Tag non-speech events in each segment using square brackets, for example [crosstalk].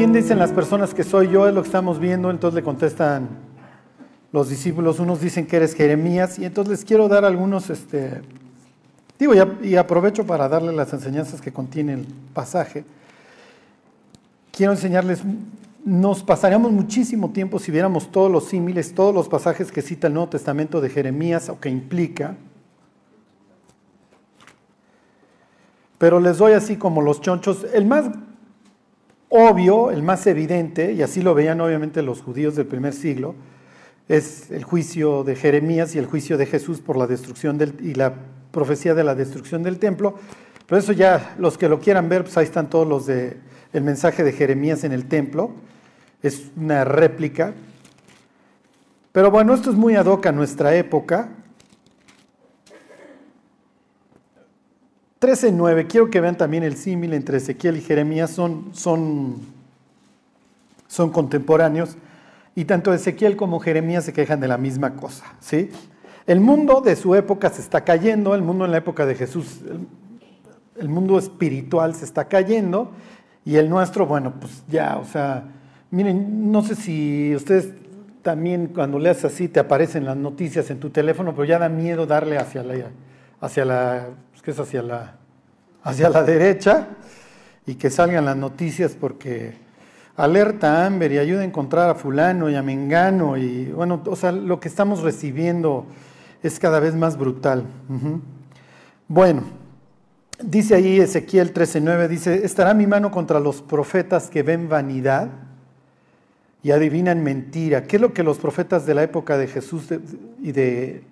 ¿quién dicen las personas que soy yo? Es lo que estamos viendo. Entonces le contestan los discípulos. Unos dicen que eres Jeremías. Y entonces les quiero dar algunos, este, digo, y aprovecho para darle las enseñanzas que contiene el pasaje. Quiero enseñarles, nos pasaríamos muchísimo tiempo si viéramos todos los símiles, todos los pasajes que cita el Nuevo Testamento de Jeremías o que implica. Pero les doy así como los chonchos. El más obvio, el más evidente, y así lo veían obviamente los judíos del primer siglo, es el juicio de Jeremías y el juicio de Jesús por la destrucción del, y la profecía de la destrucción del templo. Pero eso ya, los que lo quieran ver, pues ahí están todos los de el mensaje de Jeremías en el templo. Es una réplica. Pero bueno, esto es muy ad hoc a nuestra época. 13.9, quiero que vean también el símil entre Ezequiel y Jeremías, son, son, son contemporáneos, y tanto Ezequiel como Jeremías se quejan de la misma cosa. ¿sí? El mundo de su época se está cayendo, el mundo en la época de Jesús, el, mundo espiritual se está cayendo, y el nuestro, bueno, pues ya, o sea, miren, no sé si ustedes también cuando leas así te aparecen las noticias en tu teléfono, pero ya da miedo darle hacia la, hacia la hacia la, hacia la derecha, y que salgan las noticias porque alerta Amber y ayuda a encontrar a fulano y a Mengano, y bueno, o sea, lo que estamos recibiendo es cada vez más brutal. Bueno, dice ahí Ezequiel 13:9, dice, estará mi mano contra los profetas que ven vanidad y adivinan mentira. ¿Qué es lo que los profetas de la época de Jesús y de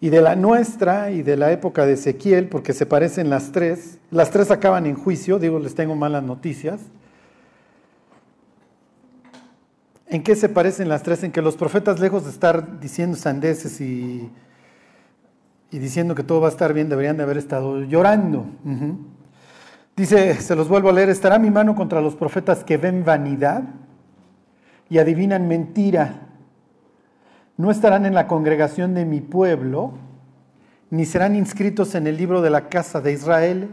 y de la nuestra y de la época de Ezequiel, porque se parecen las tres. Las tres acaban en juicio, digo, les tengo malas noticias. ¿En qué se parecen las tres? En que los profetas, lejos de estar diciendo sandeces y, y diciendo que todo va a estar bien, deberían de haber estado llorando. Dice, se los vuelvo a leer, estará mi mano contra los profetas que ven vanidad y adivinan mentira no estarán en la congregación de mi pueblo, ni serán inscritos en el libro de la casa de Israel,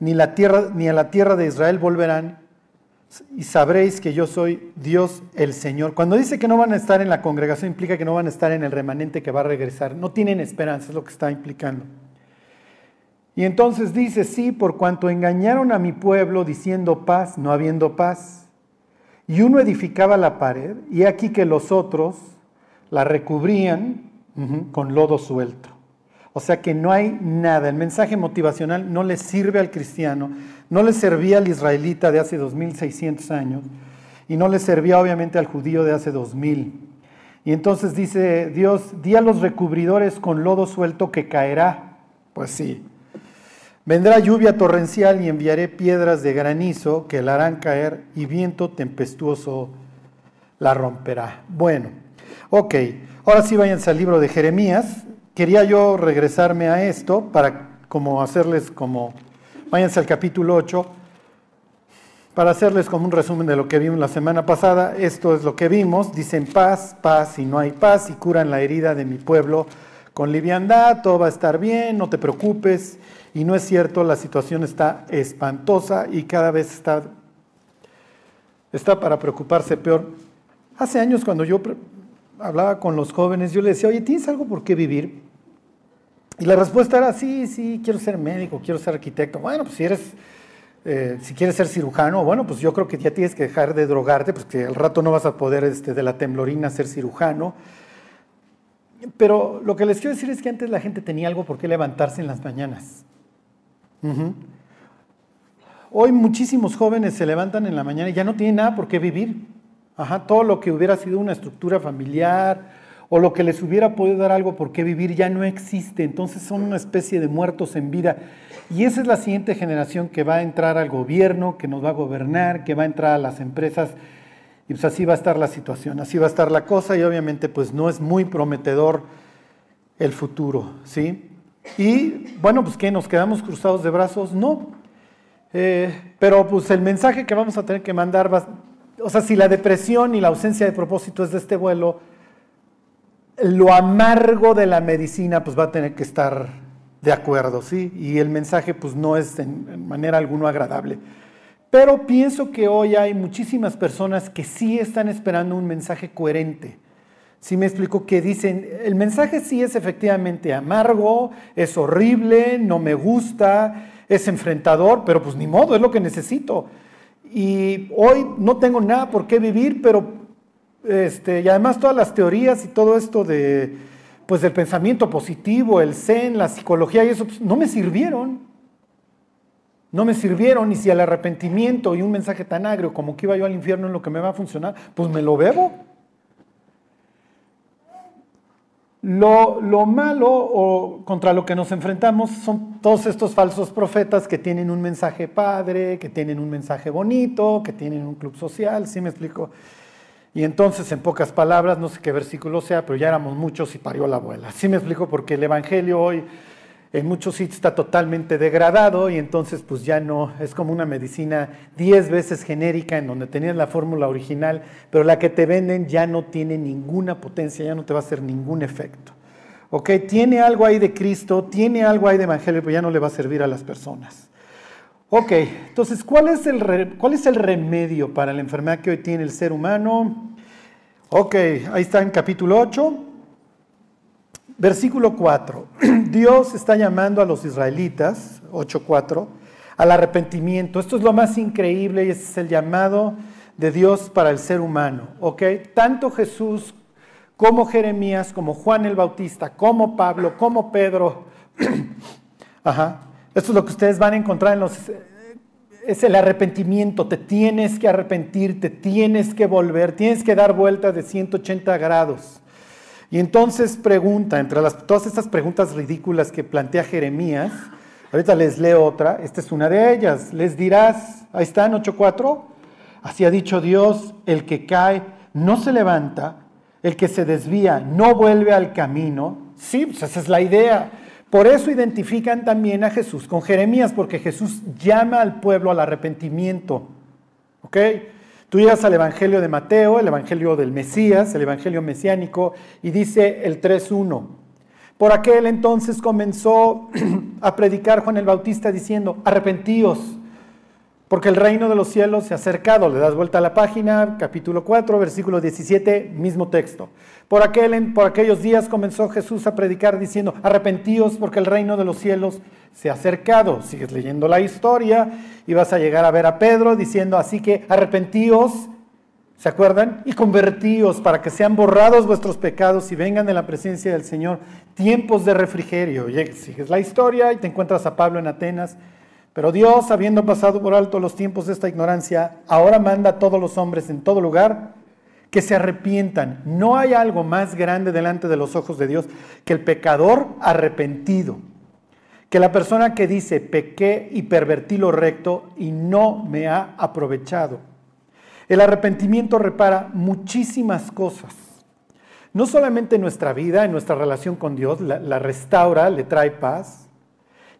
ni, la tierra, ni a la tierra de Israel volverán, y sabréis que yo soy Dios el Señor. Cuando dice que no van a estar en la congregación, implica que no van a estar en el remanente que va a regresar. No tienen esperanza, es lo que está implicando. Y entonces dice, sí, por cuanto engañaron a mi pueblo diciendo paz, no habiendo paz. Y uno edificaba la pared, y aquí que los otros la recubrían con lodo suelto. O sea que no hay nada, el mensaje motivacional no le sirve al cristiano, no le servía al israelita de hace 2600 años y no le servía obviamente al judío de hace 2000. Y entonces dice Dios, di a los recubridores con lodo suelto que caerá. Pues sí. Vendrá lluvia torrencial y enviaré piedras de granizo que la harán caer y viento tempestuoso la romperá. Bueno, Ok, ahora sí váyanse al libro de Jeremías. Quería yo regresarme a esto para como hacerles como, váyanse al capítulo 8, para hacerles como un resumen de lo que vimos la semana pasada. Esto es lo que vimos, dicen paz, paz y no hay paz y curan la herida de mi pueblo con liviandad, todo va a estar bien, no te preocupes. Y no es cierto, la situación está espantosa y cada vez está, está para preocuparse peor. Hace años cuando yo hablaba con los jóvenes, yo les decía, oye, ¿tienes algo por qué vivir? Y la respuesta era, sí, sí, quiero ser médico, quiero ser arquitecto. Bueno, pues si eres, eh, si quieres ser cirujano, bueno, pues yo creo que ya tienes que dejar de drogarte, porque al rato no vas a poder este, de la temblorina ser cirujano. Pero lo que les quiero decir es que antes la gente tenía algo por qué levantarse en las mañanas. Hoy muchísimos jóvenes se levantan en la mañana y ya no tienen nada por qué vivir. Todo lo que hubiera sido una estructura familiar o lo que les hubiera podido dar algo por qué vivir ya no existe. Entonces son una especie de muertos en vida. Y esa es la siguiente generación que va a entrar al gobierno, que nos va a gobernar, que va a entrar a las empresas. Y pues así va a estar la situación, así va a estar la cosa y obviamente pues no es muy prometedor el futuro, ¿sí? Y bueno, pues que nos quedamos cruzados de brazos, no. Eh, pero pues el mensaje que vamos a tener que mandar va, o sea, si la depresión y la ausencia de propósito es de este vuelo, lo amargo de la medicina pues va a tener que estar de acuerdo, ¿sí? Y el mensaje pues no es en, manera alguna agradable. Pero pienso que hoy hay muchísimas personas que sí están esperando un mensaje coherente. Sí me explico que dicen, el mensaje sí es efectivamente amargo, es horrible, no me gusta, es enfrentador, pero pues ni modo, es lo que necesito. Y hoy no tengo nada por qué vivir, pero este, y además todas las teorías y todo esto de, pues del pensamiento positivo, el zen, la psicología y eso, pues, no me sirvieron. No me sirvieron y si el arrepentimiento y un mensaje tan agrio como que iba yo al infierno en lo que me va a funcionar, pues me lo bebo. Lo, lo, malo o contra lo que nos enfrentamos son todos estos falsos profetas que tienen un mensaje padre, que tienen un mensaje bonito, que tienen un club social, ¿sí me explico? Y entonces, en pocas palabras, no sé qué versículo sea, pero ya éramos muchos y parió la abuela. ¿Sí me explico? Porque el Evangelio hoy en muchos sitios está totalmente degradado y entonces pues ya no, es como una medicina diez veces genérica en donde tenías la fórmula original, pero la que te venden ya no tiene ninguna potencia, ya no te va a hacer ningún efecto. ¿Ok? Tiene algo ahí de Cristo, tiene algo ahí de Evangelio, pero ya no le va a servir a las personas. Ok, entonces, ¿cuál es el, cuál es el remedio para la enfermedad que hoy tiene el ser humano? Ok, ahí está en capítulo 8. Versículo 4. [clears throat] Dios está llamando a los israelitas, 8.4, al arrepentimiento. Esto es lo más increíble y ese es el llamado de Dios para el ser humano. ¿ok? Tanto Jesús como Jeremías, como Juan el Bautista, como Pablo, como Pedro. [clears throat] Ajá. Esto es lo que ustedes van a encontrar en los... Es el arrepentimiento, te tienes que arrepentir, te tienes que volver, tienes que dar vuelta de 180 grados. Y entonces pregunta, entre las, todas estas preguntas ridículas que plantea Jeremías, ahorita les leo otra, esta es una de ellas, les dirás, ahí está en 8.4, así ha dicho Dios, el que cae no se levanta, el que se desvía no vuelve al camino. Sí, pues esa es la idea. Por eso identifican también a Jesús con Jeremías, porque Jesús llama al pueblo al arrepentimiento. ¿Ok? Tú llegas al Evangelio de Mateo, el Evangelio del Mesías, el Evangelio mesiánico, y dice el 3.1. Por aquel entonces comenzó [clears throat] a predicar Juan el Bautista diciendo, arrepentíos, porque el reino de los cielos se ha acercado. Le das vuelta a la página, capítulo 4, versículo 17, mismo texto. Por, aquel, por aquellos días comenzó Jesús a predicar diciendo, arrepentíos porque el reino de los cielos se ha acercado. Sigues leyendo la historia y vas a llegar a ver a Pedro diciendo, así que arrepentíos, ¿se acuerdan? Y convertíos para que sean borrados vuestros pecados y vengan de la presencia del Señor tiempos de refrigerio. sigues la historia y te encuentras a Pablo en Atenas. Pero Dios, habiendo pasado por alto los tiempos de esta ignorancia, ahora manda a todos los hombres en todo lugar que se arrepientan. No hay algo más grande delante de los ojos de Dios que el pecador arrepentido que la persona que dice, pequé y pervertí lo recto y no me ha aprovechado. El arrepentimiento repara muchísimas cosas. No solamente en nuestra vida, en nuestra relación con Dios, la, restaura, le trae paz,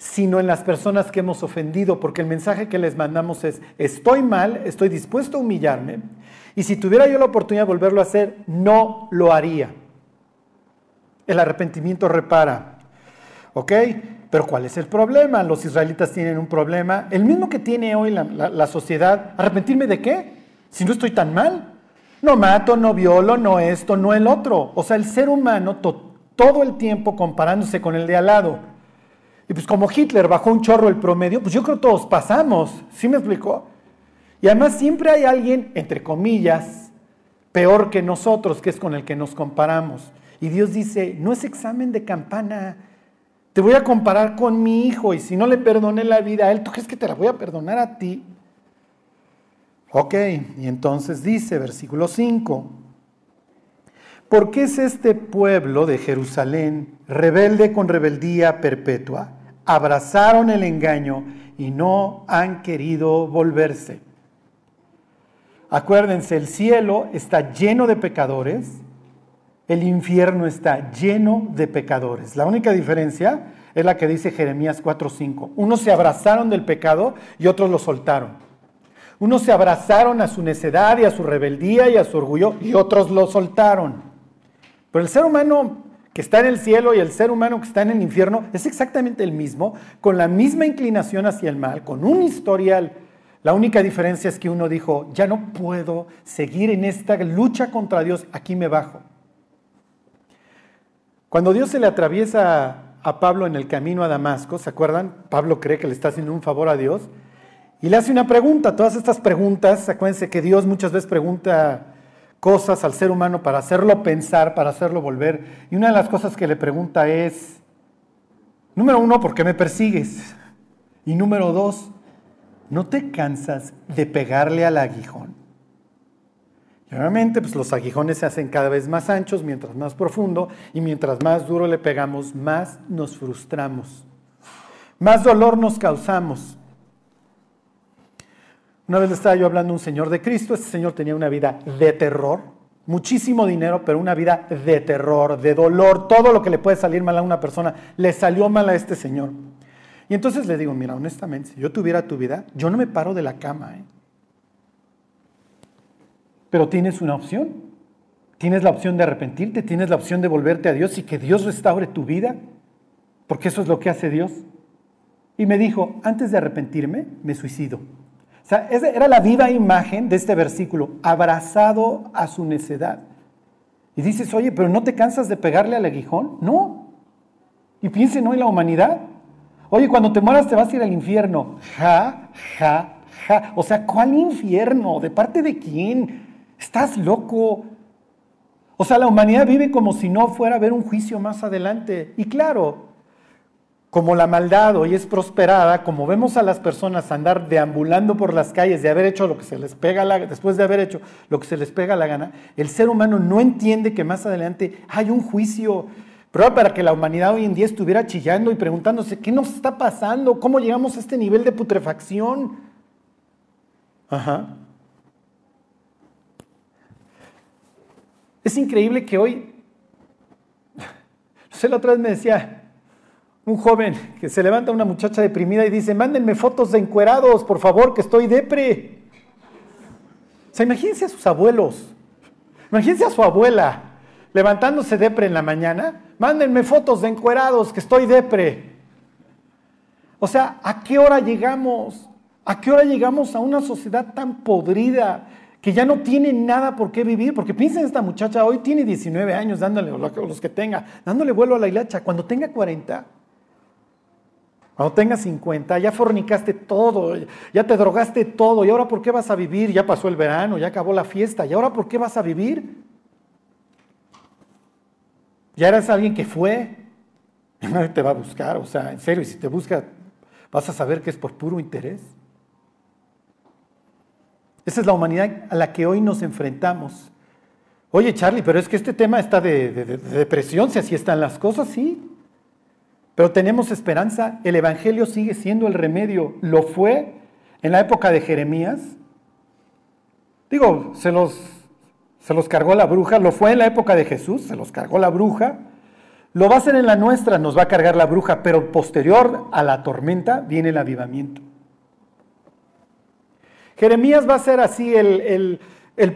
sino en las personas que hemos ofendido, porque el mensaje que les mandamos es, estoy mal, estoy dispuesto a humillarme, y si tuviera yo la oportunidad de volverlo a hacer, no lo haría. El arrepentimiento repara. ¿Ok? Pero ¿cuál es el problema? Los israelitas tienen un problema, el mismo que tiene hoy la, sociedad. ¿Arrepentirme de qué? Si no estoy tan mal. No mato, no violo, no esto, no el otro. O sea, el ser humano todo el tiempo comparándose con el de al lado. Y pues como Hitler bajó un chorro el promedio, pues yo creo que todos pasamos. ¿Sí me explicó? Y además siempre hay alguien, entre comillas, peor que nosotros, que es con el que nos comparamos. Y Dios dice, no es examen de campana, te voy a comparar con mi hijo y si no le perdoné la vida a él, ¿tú crees que te la voy a perdonar a ti? Ok, y entonces dice, versículo 5, ¿por qué es este pueblo de Jerusalén rebelde con rebeldía perpetua? Abrazaron el engaño y no han querido volverse. Acuérdense, el cielo está lleno de pecadores el infierno está lleno de pecadores. La única diferencia es la que dice Jeremías 4:5. Unos se abrazaron del pecado y otros lo soltaron. Unos se abrazaron a su necedad y a su rebeldía y a su orgullo y otros lo soltaron. Pero el ser humano que está en el cielo y el ser humano que está en el infierno es exactamente el mismo, con la misma inclinación hacia el mal, con un historial La única diferencia es que uno dijo, ya no puedo seguir en esta lucha contra Dios, aquí me bajo. Cuando Dios se le atraviesa a Pablo en el camino a Damasco, ¿se acuerdan? Pablo cree que le está haciendo un favor a Dios y le hace una pregunta. Todas estas preguntas, acuérdense que Dios muchas veces pregunta cosas al ser humano para hacerlo pensar, para hacerlo volver. Y una de las cosas que le pregunta es, número uno, ¿por qué me persigues? Y número dos, ¿no te cansas de pegarle al aguijón? Obviamente, pues los aguijones se hacen cada vez más anchos, mientras más profundo, y mientras más duro le pegamos, más nos frustramos, más dolor nos causamos. Una vez estaba yo hablando a un señor de Cristo, este señor tenía una vida de terror, muchísimo dinero, pero una vida de terror, de dolor, todo lo que le puede salir mal a una persona, le salió mal a este señor. Y entonces le digo, mira, honestamente, si yo tuviera tu vida, yo no me paro de la cama. ¿eh? Pero tienes una opción. Tienes la opción de arrepentirte, tienes la opción de volverte a Dios y que Dios restaure tu vida, porque eso es lo que hace Dios. Y me dijo, antes de arrepentirme, me suicido. O sea, era la viva imagen de este versículo, abrazado a su necedad. Y dices, oye, pero ¿no te cansas de pegarle al aguijón? No. Y piensen hoy en la humanidad. Oye, cuando te mueras te vas a ir al infierno. Ja, ja, ja. O sea, ¿cuál infierno? ¿De parte de quién? Estás loco. O sea, la humanidad vive como si no fuera a haber un juicio más adelante. Y claro, como la maldad hoy es prosperada, como vemos a las personas andar deambulando por las calles de haber hecho lo que se les pega la, después de haber hecho lo que se les pega la gana, el ser humano no entiende que más adelante hay un juicio. Pero para que la humanidad hoy en día estuviera chillando y preguntándose qué nos está pasando, cómo llegamos a este nivel de putrefacción. Ajá. Es increíble que hoy, [laughs] no sé, la otra vez me decía, un joven que se levanta una muchacha deprimida y dice, mándenme fotos de encuerados, por favor, que estoy depre. O sea, imagínense a sus abuelos, imagínense a su abuela levantándose depre en la mañana, mándenme fotos de encuerados, que estoy depre. O sea, ¿a qué hora llegamos? ¿A qué hora llegamos a una sociedad tan podrida que ya no tiene nada por qué vivir? Porque piensen, esta muchacha hoy tiene 19 años, dándole, los que tenga, dándole vuelo a la hilacha. Cuando tenga 40, cuando tengas 50, ya fornicaste todo, ya te drogaste todo, ¿y ahora por qué vas a vivir? Ya pasó el verano, ya acabó la fiesta, ¿y ahora por qué vas a vivir? Ya eres alguien que fue, y nadie te va a buscar, o sea, en serio, y si te busca, vas a saber que es por puro interés. Esa es la humanidad a la que hoy nos enfrentamos. Oye, Charlie, pero es que este tema está de, de depresión, si así están las cosas, sí. Pero tenemos esperanza, el Evangelio sigue siendo el remedio. Lo fue en la época de Jeremías. Digo, se los, se los cargó la bruja, lo fue en la época de Jesús, se los cargó la bruja. Lo va a hacer en la nuestra, nos va a cargar la bruja, pero posterior a la tormenta viene el avivamiento. Jeremías va a ser así el el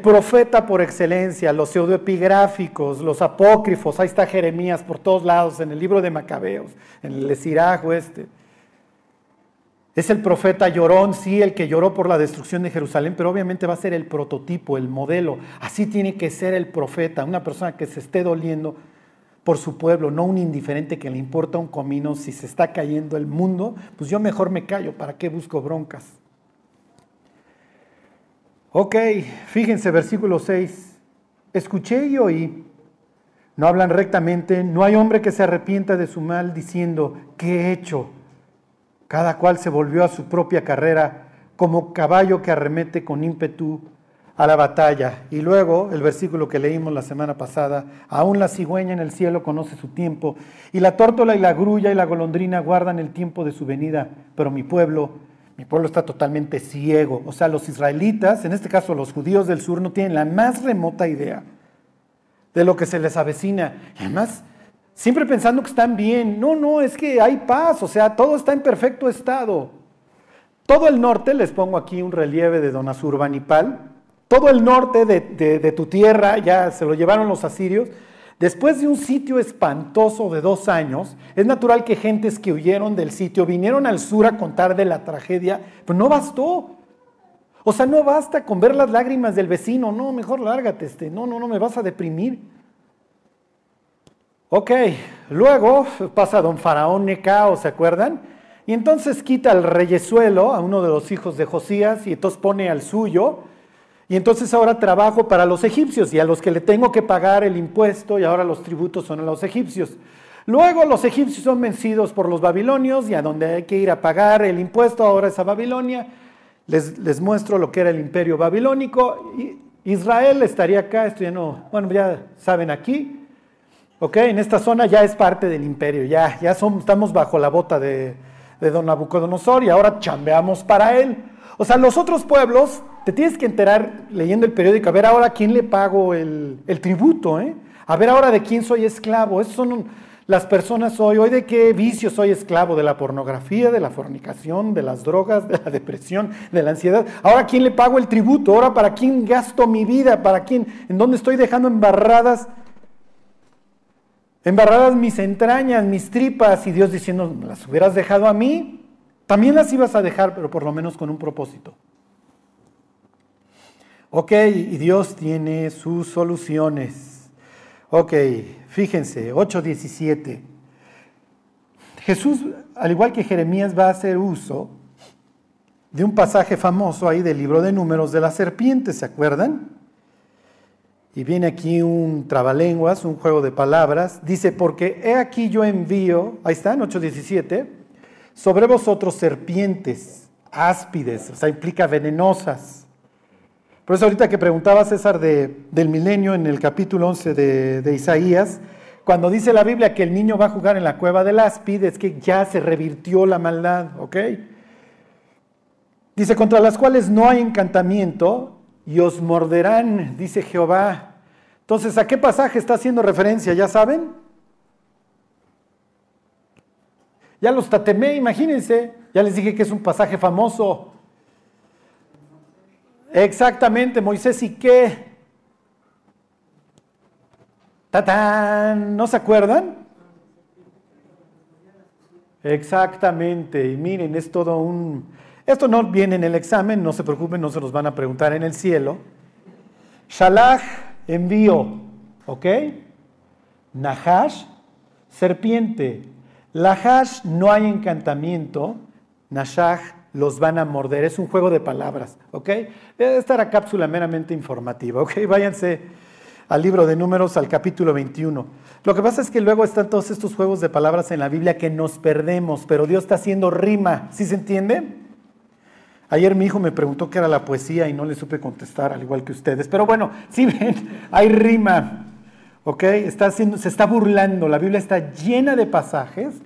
profeta por excelencia, los pseudoepigráficos, los apócrifos, ahí está Jeremías por todos lados, en el libro de Macabeos, en el Esirajo este. Es el profeta llorón, sí, el que lloró por la destrucción de Jerusalén, pero obviamente va a ser el prototipo, el modelo. Así tiene que ser el profeta, una persona que se esté doliendo por su pueblo, no un indiferente que le importa un comino si se está cayendo el mundo, pues yo mejor me callo, ¿para qué busco broncas? Ok, fíjense, versículo 6. Escuché y oí. No hablan rectamente, no hay hombre que se arrepienta de su mal diciendo, ¿qué he hecho? Cada cual se volvió a su propia carrera como caballo que arremete con ímpetu a la batalla. Y luego el versículo que leímos la semana pasada, aún la cigüeña en el cielo conoce su tiempo, y la tórtola y la grulla y la golondrina guardan el tiempo de su venida, pero mi pueblo mi pueblo está totalmente ciego. O sea, los israelitas, en este caso los judíos del sur, no tienen la más remota idea de lo que se les avecina. Y además, siempre pensando que están bien. No, no, es que hay paz, o sea, todo está en perfecto estado. Todo el norte, les pongo aquí un relieve de Don Azurbanipal, todo el norte de tu tierra, ya se lo llevaron los asirios, Después de un sitio espantoso de dos años, es natural que gentes que huyeron del sitio vinieron al sur a contar de la tragedia, pero no bastó. O sea, no basta con ver las lágrimas del vecino, no, mejor lárgate, este, no, no, no me vas a deprimir. Ok, luego pasa don Faraón Necao, ¿se acuerdan? Y entonces quita al reyesuelo, a uno de los hijos de Josías, y entonces pone al suyo, y entonces ahora trabajo para los egipcios, y a los que le tengo que pagar el impuesto, y ahora los tributos son a los egipcios. Luego los egipcios son vencidos por los babilonios, y a donde hay que ir a pagar el impuesto ahora es a Babilonia. Les, les muestro lo que era el imperio babilónico. Israel estaría acá, esto ya no, bueno, ya saben aquí. Ok, en esta zona ya es parte del imperio, ya, ya estamos bajo la bota de, don Nabucodonosor y ahora chambeamos para él. O sea, los otros pueblos, te tienes que enterar leyendo el periódico, a ver ahora quién le pago el, tributo, ¿eh? a ver ahora de quién soy esclavo. Esos son las personas hoy, hoy de qué vicio soy esclavo, de la pornografía, de la fornicación, de las drogas, de la depresión, de la ansiedad. Ahora, ¿quién le pago el tributo? Ahora, ¿para quién gasto mi vida? ¿Para quién? ¿En dónde estoy dejando embarradas? Embarradas mis entrañas, mis tripas, y Dios diciendo, las hubieras dejado a mí, también las ibas a dejar, pero por lo menos con un propósito. Ok, y Dios tiene sus soluciones. Ok, Fíjense, 8.17. Jesús, al igual que Jeremías, va a hacer uso de un pasaje famoso ahí del libro de números de la serpiente, ¿se acuerdan? Y viene aquí un trabalenguas, un juego de palabras. Dice, porque he aquí yo envío, ahí está, en 8.17, sobre vosotros serpientes, áspides, o sea, implica venenosas por eso ahorita que preguntaba César del milenio en el capítulo 11 de, Isaías, cuando dice la Biblia que el niño va a jugar en la cueva del áspid, es que ya se revirtió la maldad, ¿ok? Dice, contra las cuales no hay encantamiento y os morderán, dice Jehová. Entonces, ¿a qué pasaje está haciendo referencia? ¿Ya saben? Ya los tatemé, imagínense. Ya les dije que es un pasaje famoso. Exactamente, Moisés y qué. ¡Tatán! ¿No se acuerdan? Exactamente, y miren, es todo un... Esto no viene en el examen, no se preocupen, no se los van a preguntar en el cielo. Shalach, envío, ¿ok? Nahash, serpiente. Lahash, no hay encantamiento. Nashach, los van a morder. Es un juego de palabras, ¿ok? Esta era cápsula meramente informativa, ¿ok? [laughs] Váyanse al libro de números, al capítulo 21. Lo que pasa es que luego están todos estos juegos de palabras en la Biblia que nos perdemos, pero Dios está haciendo rima, ¿sí se entiende? Ayer mi hijo me preguntó qué era la poesía y no le supe contestar, al igual que ustedes. Pero bueno, [laughs] sí ven, hay rima, ¿ok? Está haciendo, se está burlando. La Biblia está llena de pasajes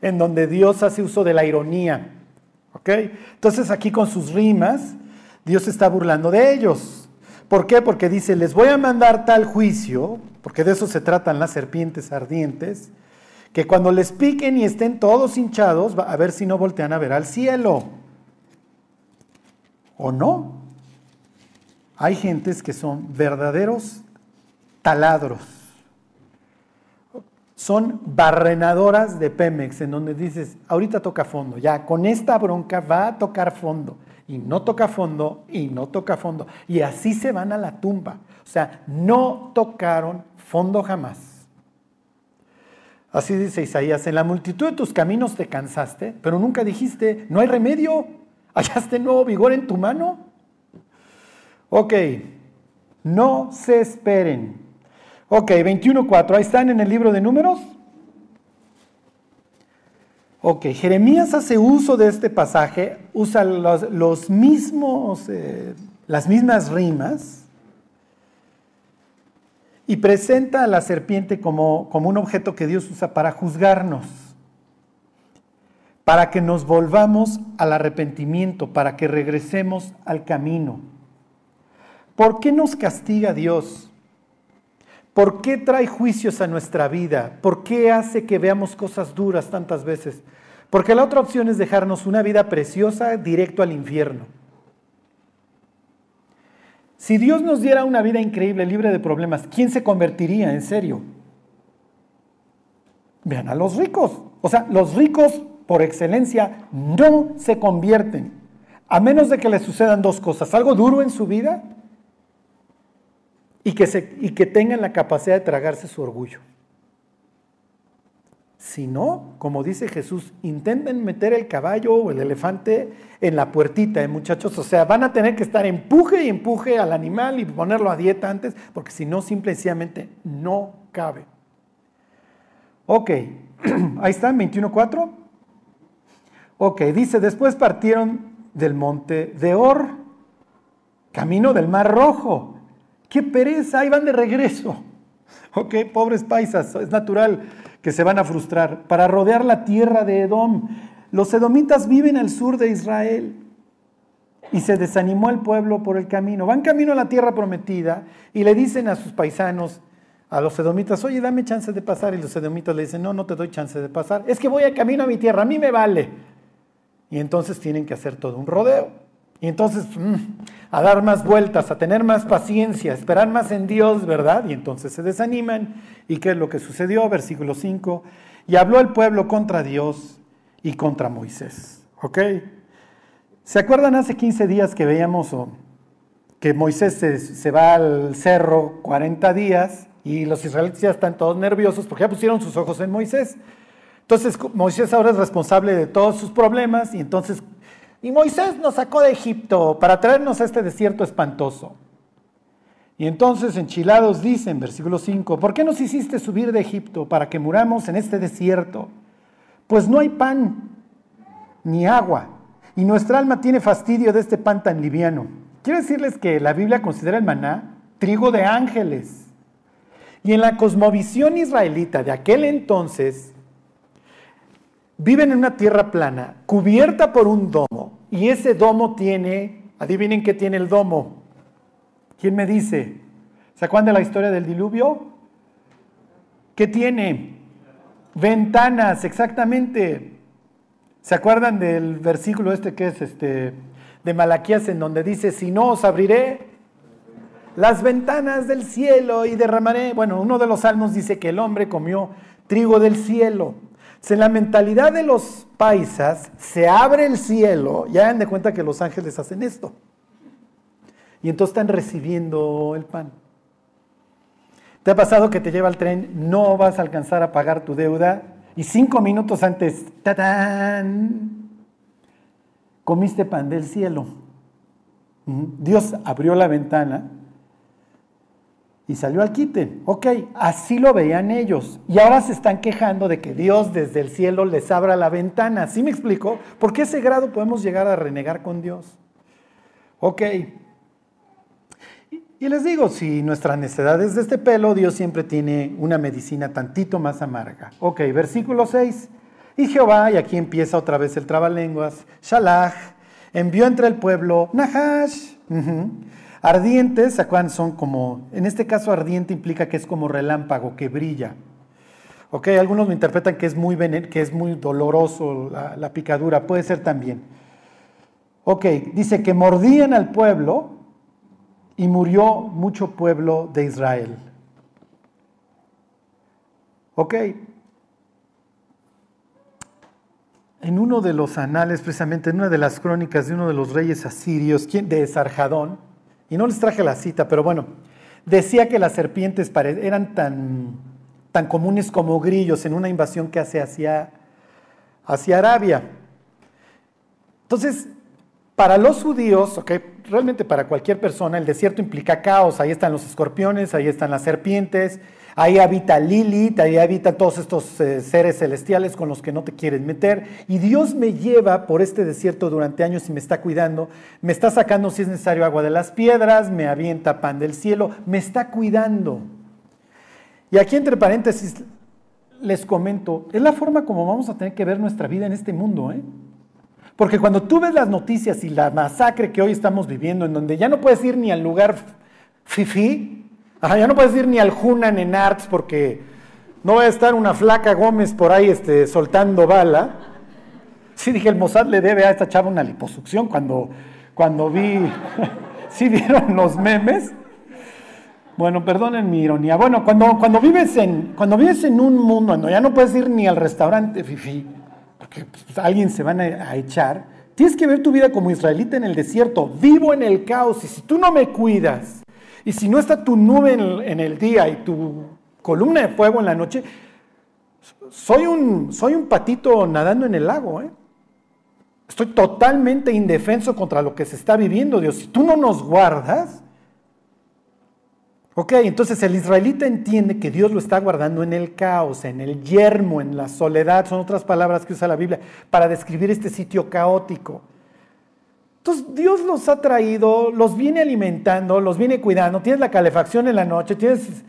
en donde Dios hace uso de la ironía. Entonces aquí con sus rimas, Dios está burlando de ellos. ¿Por qué? Porque dice, les voy a mandar tal juicio, porque de eso se tratan las serpientes ardientes, que cuando les piquen y estén todos hinchados, a ver si no voltean a ver al cielo. ¿O no? Hay gentes que son verdaderos taladros son barrenadoras de Pemex, en donde dices, ahorita toca fondo, ya con esta bronca va a tocar fondo, y no toca fondo, y no toca fondo, y así se van a la tumba. O sea, no tocaron fondo jamás. Así dice Isaías, en la multitud de tus caminos te cansaste, pero nunca dijiste, no hay remedio, hallaste nuevo vigor en tu mano. Ok, no se esperen Ok, 21.4, ahí están en el libro de números. Ok, Jeremías hace uso de este pasaje, usa los, mismos, eh, las mismas rimas y presenta a la serpiente como, como un objeto que Dios usa para juzgarnos, para que nos volvamos al arrepentimiento, para que regresemos al camino. ¿Por qué nos castiga Dios? ¿Por qué trae juicios a nuestra vida? ¿Por qué hace que veamos cosas duras tantas veces? Porque la otra opción es dejarnos una vida preciosa directo al infierno. Si Dios nos diera una vida increíble, libre de problemas, ¿quién se convertiría en serio? Vean a los ricos. O sea, los ricos por excelencia no se convierten. a menos de que le sucedan dos cosas, algo duro en su vida y que, se, y que tengan la capacidad de tragarse su orgullo. Si no, como dice Jesús, intenten meter el caballo o el elefante en la puertita, ¿eh, muchachos. O sea, van a tener que estar empuje y empuje al animal y ponerlo a dieta antes, porque si no, simplemente no cabe. Ok, [clears throat] ahí está, 21.4. Ok, dice, después partieron del monte de Or, camino del Mar Rojo. ¡Qué pereza! Ahí van de regreso. Ok, pobres paisas, es natural que se van a frustrar, para rodear la tierra de Edom. Los edomitas viven al sur de Israel y se desanimó el pueblo por el camino. Van camino a la tierra prometida y le dicen a sus paisanos, a los edomitas, oye, dame chance de pasar. Y los edomitas le dicen, no, no te doy chance de pasar. Es que voy camino a mi tierra, a mí me vale. Y entonces tienen que hacer todo un rodeo. Y entonces, mm, a dar más vueltas, a tener más paciencia, a esperar más en Dios, ¿verdad? Y entonces se desaniman. ¿Y qué es lo que sucedió? Versículo 5. Y habló el pueblo contra Dios y contra Moisés. ¿Ok? ¿Se acuerdan hace 15 días que veíamos que Moisés se, se, va al cerro 40 días y los israelitas ya están todos nerviosos porque ya pusieron sus ojos en Moisés? Entonces Moisés ahora es responsable de todos sus problemas y entonces y Moisés nos sacó de Egipto para traernos a este desierto espantoso. Y entonces enchilados dicen, versículo 5, ¿por qué nos hiciste subir de Egipto para que muramos en este desierto? Pues no hay pan ni agua, y nuestra alma tiene fastidio de este pan tan liviano. Quiero decirles que la Biblia considera el maná trigo de ángeles. Y en la cosmovisión israelita de aquel entonces, viven en una tierra plana, cubierta por un domo, y ese domo tiene, adivinen qué tiene el domo. ¿Quién me dice? ¿Se acuerdan de la historia del diluvio? ¿Qué tiene? Ventanas, exactamente. ¿Se acuerdan del versículo este que es este de Malaquías en donde dice, si no os abriré las ventanas del cielo y derramaré? Bueno, uno de los salmos dice que el hombre comió trigo del cielo. En la mentalidad de los paisas se abre el cielo, ya dan de cuenta que los ángeles hacen esto. Y entonces están recibiendo el pan. ¿Te ha pasado que te lleva el tren, no vas a alcanzar a pagar tu deuda y cinco minutos antes, ¡tatán! Comiste pan del cielo. Dios abrió la ventana y salió al quite. Ok, así lo veían ellos. Y ahora se están quejando de que Dios desde el cielo les abra la ventana. ¿Sí me explico? ¿Por qué ese grado podemos llegar a renegar con Dios? Ok. Y les digo, si nuestra necedad es de este pelo, Dios siempre tiene una medicina tantito más amarga. Ok, versículo 6. Y Jehová, y aquí empieza otra vez el trabalenguas, Shalach, envió entre el pueblo Nahash. Ardientes, ¿se acuerdan? Son como, en este caso ardiente implica que es como relámpago, que brilla. Ok, algunos lo interpretan que es muy, que es muy doloroso la, la picadura, puede ser también. Ok, dice que mordían al pueblo y murió mucho pueblo de Israel. Ok. En uno de los anales, precisamente en una de las crónicas de uno de los reyes asirios, de Sarjadón, y no les traje la cita, pero bueno, decía que las serpientes eran tan, tan comunes como grillos en una invasión que hace hacia, hacia Arabia. Entonces, para los judíos, okay, realmente para cualquier persona, el desierto implica caos. Ahí están los escorpiones, ahí están las serpientes, Ahí habita Lilith, ahí habitan todos estos eh, seres celestiales con los que no te quieres meter. Y Dios me lleva por este desierto durante años y me está cuidando. Me está sacando, si es necesario, agua de las piedras, me avienta pan del cielo, me está cuidando. Y aquí entre paréntesis les comento, es la forma como vamos a tener que ver nuestra vida en este mundo. ¿eh? Porque cuando tú ves las noticias y la masacre que hoy estamos viviendo, en donde ya no puedes ir ni al lugar fifi, ya no puedes ir ni al Hunan en Arts porque no va a estar una flaca Gómez por ahí este, soltando bala. Sí, dije, el Mossad le debe a esta chava una liposucción cuando, cuando vi, [laughs] ¿sí vieron los memes? Bueno, perdonen mi ironía. Bueno, cuando, cuando, vives en, cuando vives en un mundo donde ya no puedes ir ni al restaurante, Fifi, porque pues, alguien se van a, echar, Tienes que ver tu vida como israelita en el desierto, vivo en el caos, y si tú no me cuidas, y si no está tu nube en el, día y tu columna de fuego en la noche, soy un, soy un patito nadando en el lago. ¿eh? Estoy totalmente indefenso contra lo que se está viviendo, Dios. Si tú no nos guardas, ok, entonces el israelita entiende que Dios lo está guardando en el caos, en el yermo, en la soledad, son otras palabras que usa la Biblia para describir este sitio caótico. Entonces Dios los ha traído, los viene alimentando, los viene cuidando, tienes la calefacción en la noche, tienes,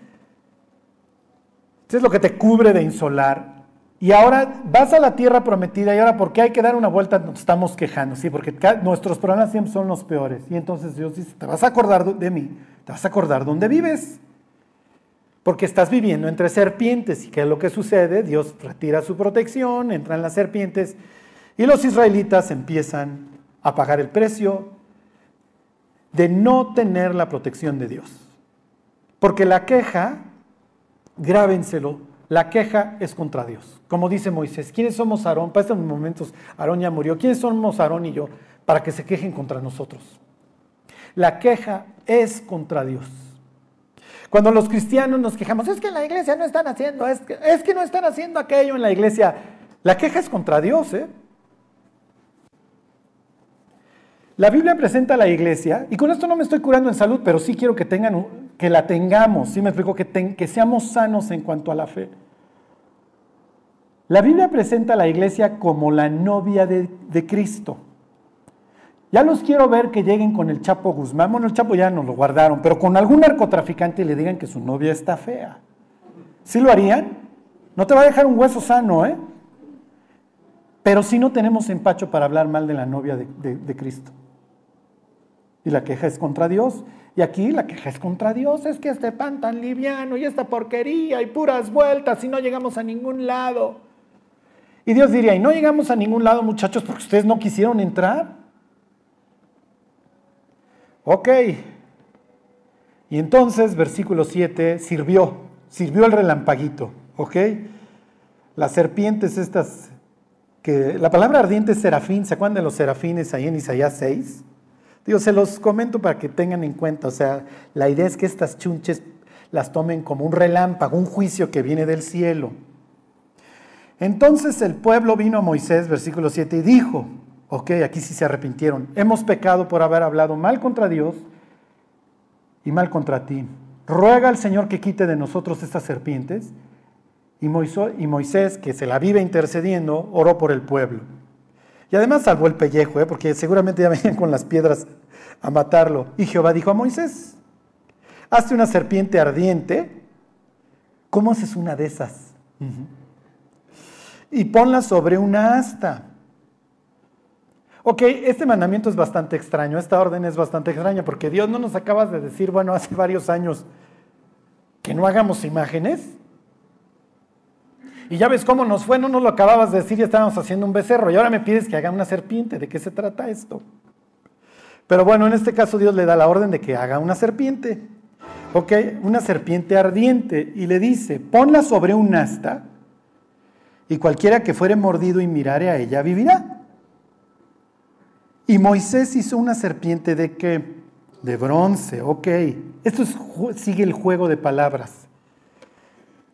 tienes lo que te cubre de insolar. Y ahora vas a la tierra prometida y ahora porque hay que dar una vuelta nos estamos quejando, sí, porque nuestros problemas siempre son los peores. Y entonces Dios dice, te vas a acordar de mí, te vas a acordar dónde vives. Porque estás viviendo entre serpientes y qué es lo que sucede, Dios retira su protección, entran las serpientes y los israelitas empiezan a pagar el precio de no tener la protección de Dios. Porque la queja, grábenselo, la queja es contra Dios. Como dice Moisés, ¿quiénes somos Aarón? Para estos momentos Aarón ya murió. ¿Quiénes somos Aarón y yo para que se quejen contra nosotros? La queja es contra Dios. Cuando los cristianos nos quejamos, es que en la iglesia no están haciendo, es que, es que no están haciendo aquello en la iglesia. La queja es contra Dios, ¿eh? La Biblia presenta a la iglesia, y con esto no me estoy curando en salud, pero sí quiero que tengan que la tengamos, ¿sí me explico? Que, seamos sanos en cuanto a la fe. La Biblia presenta a la iglesia como la novia de, Cristo. Ya los quiero ver que lleguen con el Chapo Guzmán. Bueno, el Chapo ya nos lo guardaron, pero con algún narcotraficante y le digan que su novia está fea. ¿Sí lo harían? No te va a dejar un hueso sano, ¿eh? Pero si no tenemos empacho para hablar mal de la novia de Cristo. Y la queja es contra Dios. Y aquí la queja es contra Dios, es que este pan tan liviano y esta porquería y puras vueltas y no llegamos a ningún lado. Y Dios diría, y no llegamos a ningún lado muchachos porque ustedes no quisieron entrar. Ok. Y entonces, versículo 7, sirvió, sirvió el relampaguito, ¿ok? Las serpientes estas, que la palabra ardiente es serafín, ¿se acuerdan de los serafines ahí en Isaías 6? Digo, se los comento para que tengan en cuenta, o sea, la idea es que estas chunches las tomen como un relámpago, un juicio que viene del cielo. Entonces el pueblo vino a Moisés, versículo 7, y dijo, ok, aquí sí se arrepintieron, hemos pecado por haber hablado mal contra Dios y mal contra ti. Ruega al Señor que quite de nosotros estas serpientes. Y Moisés, que se la vive intercediendo, oró por el pueblo. Y además salvó el pellejo, ¿eh? porque seguramente ya [laughs] venían con las piedras a matarlo. Y Jehová dijo a Moisés, hazte una serpiente ardiente. ¿Cómo haces una de esas? Y ponla sobre una asta. Ok, este mandamiento es bastante extraño, esta orden es bastante extraña, porque Dios no nos acaba de decir, bueno, hace varios años, que no hagamos imágenes. Y ya ves cómo nos fue, no nos lo acababas de decir, ya estábamos haciendo un becerro y ahora me pides que haga una serpiente. ¿De qué se trata esto? Pero bueno, en este caso Dios le da la orden de que haga una serpiente. ¿Ok? Una serpiente ardiente y le dice, ponla sobre un asta y cualquiera que fuere mordido y mirare a ella vivirá. Y Moisés hizo una serpiente de qué? De bronce, ok. Esto sigue el juego de palabras.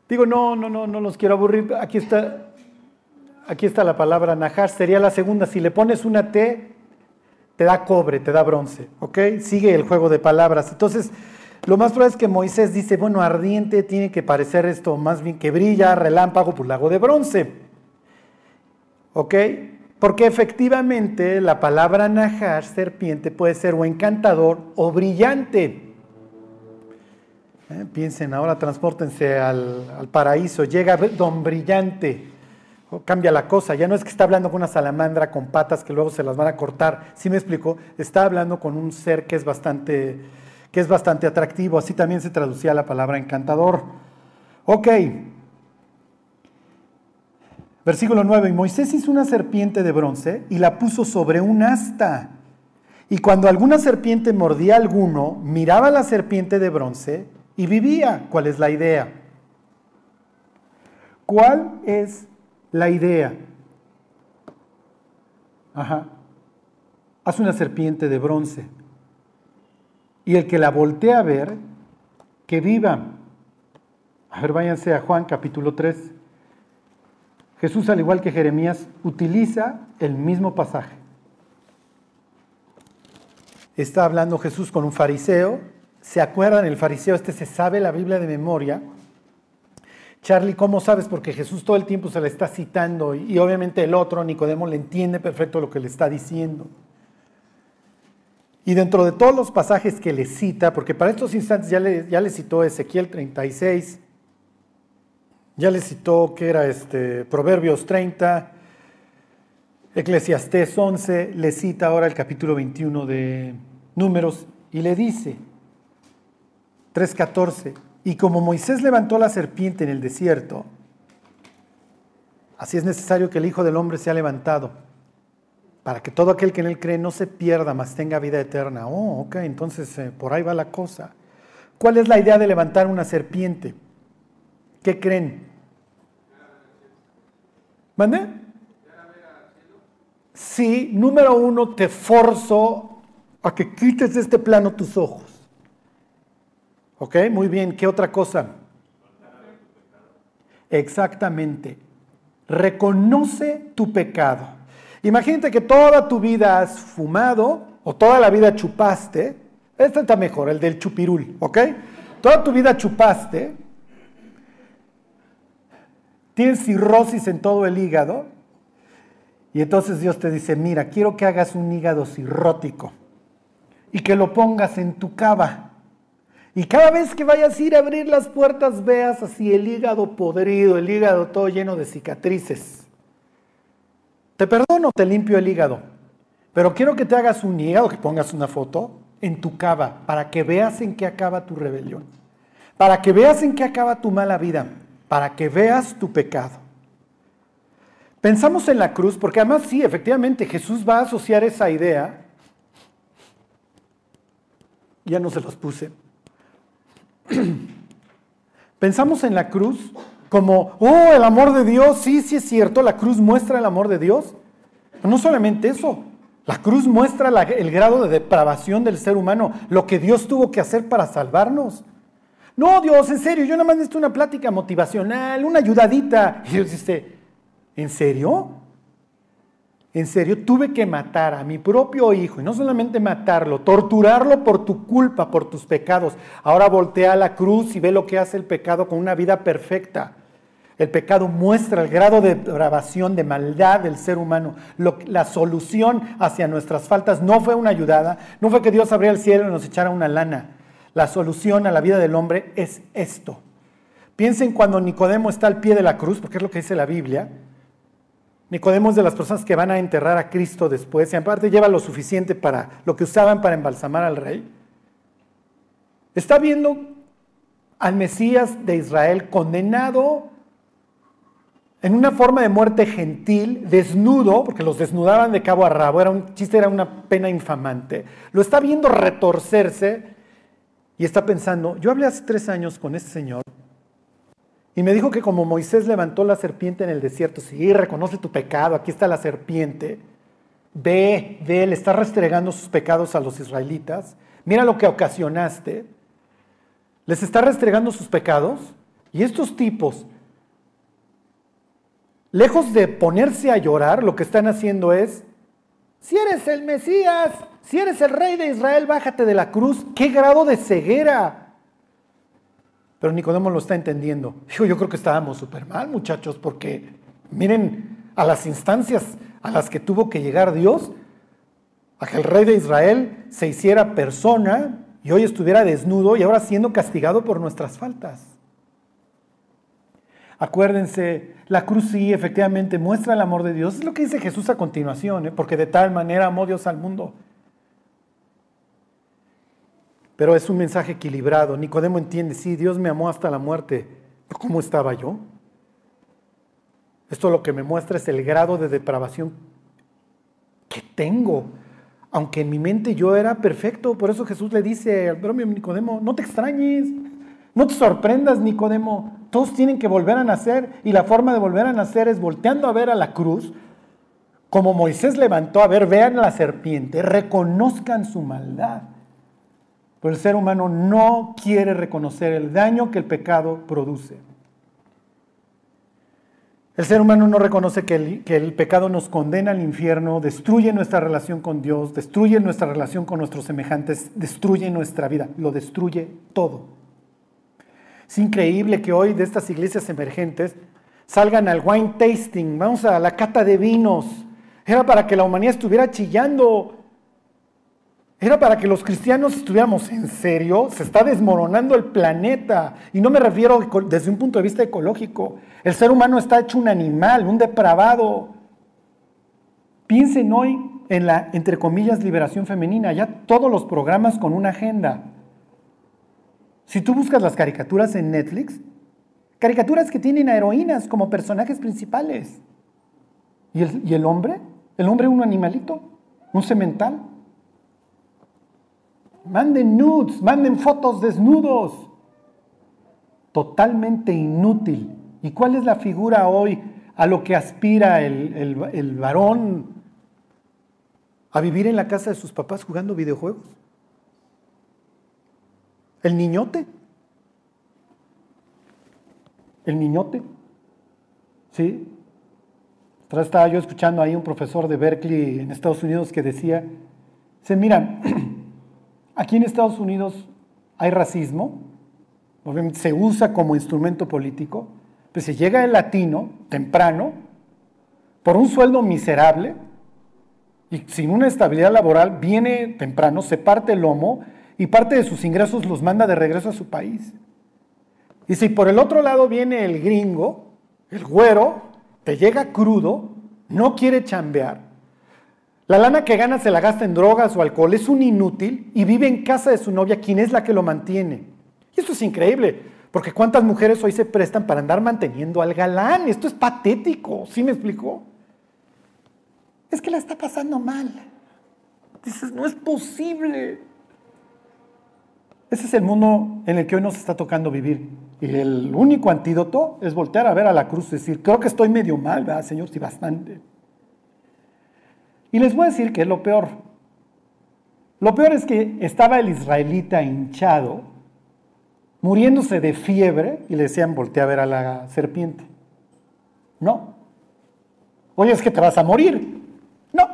Digo, no, no, no, no los quiero aburrir. Aquí está, aquí está la palabra najar, sería la segunda. Si le pones una T, te da cobre, te da bronce, ¿ok? Sigue el juego de palabras. Entonces, lo más probable es que Moisés dice, bueno, ardiente tiene que parecer esto, más bien que brilla, relámpago, pues lago de bronce. ¿Ok? Porque efectivamente la palabra najar, serpiente, puede ser o encantador o brillante. ¿Eh? piensen ahora, transportense al, paraíso, llega don brillante, cambia la cosa, ya no es que está hablando con una salamandra con patas que luego se las van a cortar, ¿sí me explico? Está hablando con un ser que es bastante, que es bastante atractivo, así también se traducía la palabra encantador. Ok. Versículo 9, y Moisés hizo una serpiente de bronce y la puso sobre un asta. Y cuando alguna serpiente mordía a alguno, miraba la serpiente de bronce y vivía. ¿Cuál es la idea? ¿Cuál es la idea? Ajá. haz una serpiente de bronce. Y el que la voltea a ver, que viva. A ver, váyanse a Juan capítulo 3. Jesús, al igual que Jeremías, utiliza el mismo pasaje. Está hablando Jesús con un fariseo. ¿Se acuerdan? El fariseo este se sabe la Biblia de memoria. Charlie, ¿cómo sabes? Porque Jesús todo el tiempo se le está citando y, obviamente el otro, Nicodemo, le entiende perfecto lo que le está diciendo. Y dentro de todos los pasajes que le cita, porque para estos instantes ya le, ya le citó Ezequiel 36, ya le citó que era este, Proverbios 30, Eclesiastés 11, le cita ahora el capítulo 21 de Números y le dice, 3.14, y como Moisés levantó la serpiente en el desierto, así es necesario que el Hijo del Hombre sea levantado, para que todo aquel que en él cree no se pierda, mas tenga vida eterna. Oh, ok, entonces eh, por ahí va la cosa. ¿Cuál es la idea de levantar una serpiente? ¿Qué creen? ¿Mande? Sí, número uno, te forzo a que quites de este plano tus ojos. ¿Ok? Muy bien, ¿qué otra cosa? Exactamente. Reconoce tu pecado. Imagínate que toda tu vida has fumado o toda la vida chupaste. Este está mejor, el del chupirul, ¿ok? Toda tu vida chupaste. Tienes cirrosis en todo el hígado. Y entonces Dios te dice, mira, quiero que hagas un hígado cirrótico y que lo pongas en tu cava. Y cada vez que vayas a ir a abrir las puertas, veas así el hígado podrido, el hígado todo lleno de cicatrices. Te perdono, te limpio el hígado. Pero quiero que te hagas un hígado, que pongas una foto en tu cava, para que veas en qué acaba tu rebelión. Para que veas en qué acaba tu mala vida. Para que veas tu pecado. Pensamos en la cruz, porque además sí, efectivamente, Jesús va a asociar esa idea. Ya no se los puse [clears throat] Pensamos en la cruz como, oh, el amor de Dios, sí, sí es cierto, la cruz muestra el amor de Dios. no solamente eso, la cruz muestra el grado de depravación del ser humano, lo que Dios tuvo que hacer para salvarnos. No, Dios, en serio, yo nada más necesito una plática motivacional, una ayudadita. Y Dios dice, ¿en serio? En serio, tuve que matar a mi propio hijo, y no solamente matarlo, torturarlo por tu culpa, por tus pecados. Ahora voltea a la cruz y ve lo que hace el pecado con una vida perfecta. El pecado muestra el grado de depravación, de maldad del ser humano. la solución hacia nuestras faltas no fue una ayudada, no fue que Dios abriera el cielo y nos echara una lana. La solución a la vida del hombre es esto. Piensen cuando Nicodemo está al pie de la cruz, porque es lo que dice la Biblia. Nicodemo de las personas que van a enterrar a Cristo después y aparte lleva lo suficiente para lo que usaban para embalsamar al rey. Está viendo al Mesías de Israel condenado en una forma de muerte gentil, desnudo, porque los desnudaban de cabo a rabo, era un chiste, era una pena infamante. Lo está viendo retorcerse y está pensando, yo hablé hace tres años con este señor y me dijo que como Moisés levantó la serpiente en el desierto, sí, reconoce tu pecado, aquí está la serpiente, ve, ve, le está restregando sus pecados a los israelitas, mira lo que ocasionaste, les está restregando sus pecados. Y estos tipos, lejos de ponerse a llorar, lo que están haciendo es, si eres el Mesías, si eres el rey de Israel, bájate de la cruz, qué grado de ceguera pero Nicodemo lo está entendiendo. Dijo, yo creo que estábamos súper mal, muchachos, porque miren a las instancias a las que tuvo que llegar Dios, a que el rey de Israel se hiciera persona y hoy estuviera desnudo y ahora siendo castigado por nuestras faltas. Acuérdense, la cruz sí efectivamente muestra el amor de Dios. Es lo que dice Jesús a continuación, ¿eh? porque de tal manera amó Dios al mundo pero es un mensaje equilibrado. Nicodemo entiende, sí, Dios me amó hasta la muerte. ¿Cómo estaba yo? Esto lo que me muestra es el grado de depravación que tengo. Aunque en mi mente yo era perfecto, por eso Jesús le dice al propio Nicodemo, no te extrañes, no te sorprendas, Nicodemo. Todos tienen que volver a nacer y la forma de volver a nacer es volteando a ver a la cruz como Moisés levantó, a ver, vean la serpiente, reconozcan su maldad. Pero el ser humano no quiere reconocer el daño que el pecado produce. El ser humano no reconoce que el, que el, pecado nos condena al infierno, destruye nuestra relación con Dios, destruye nuestra relación con nuestros semejantes, destruye nuestra vida, lo destruye todo. Es increíble que hoy de estas iglesias emergentes salgan al wine tasting, vamos a la cata de vinos. Era para que la humanidad estuviera chillando. Era para que los cristianos estuviéramos en serio. Se está desmoronando el planeta. Y no me refiero desde un punto de vista ecológico. El ser humano está hecho un animal, un depravado. Piensen hoy en la, entre comillas, liberación femenina. Ya todos los programas con una agenda. Si tú buscas las caricaturas en Netflix, caricaturas que tienen a heroínas como personajes principales. ¿Y el, y el hombre? ¿El hombre un animalito? ¿Un semental? Manden nudes, manden fotos desnudos. Totalmente inútil. ¿Y cuál es la figura hoy a lo que aspira el, el, el varón? ¿A vivir en la casa de sus papás jugando videojuegos? El niñote. El niñote. ¿Sí? estaba yo escuchando ahí un profesor de Berkeley en Estados Unidos que decía, se miran, [clears throat] aquí en Estados Unidos hay racismo, se usa como instrumento político, pues se llega el latino temprano, por un sueldo miserable y sin una estabilidad laboral, viene temprano, se parte el lomo y parte de sus ingresos los manda de regreso a su país. Y si por el otro lado viene el gringo, el güero, te llega crudo, no quiere chambear, la lana que gana se la gasta en drogas o alcohol, es un inútil y vive en casa de su novia, quien es la que lo mantiene. Y esto es increíble, porque cuántas mujeres hoy se prestan para andar manteniendo al galán. Esto es patético, ¿sí me explicó? Es que la está pasando mal. Dices, no es posible. Ese es el mundo en el que hoy nos está tocando vivir. Y el único antídoto es voltear a ver a la cruz y decir, creo que estoy medio mal, ¿verdad, Señor? Sí, bastante. Y les voy a decir que es lo peor. Lo peor es que estaba el israelita hinchado, muriéndose de fiebre, y le decían, voltea a ver a la serpiente. No. Oye, es que te vas a morir. No,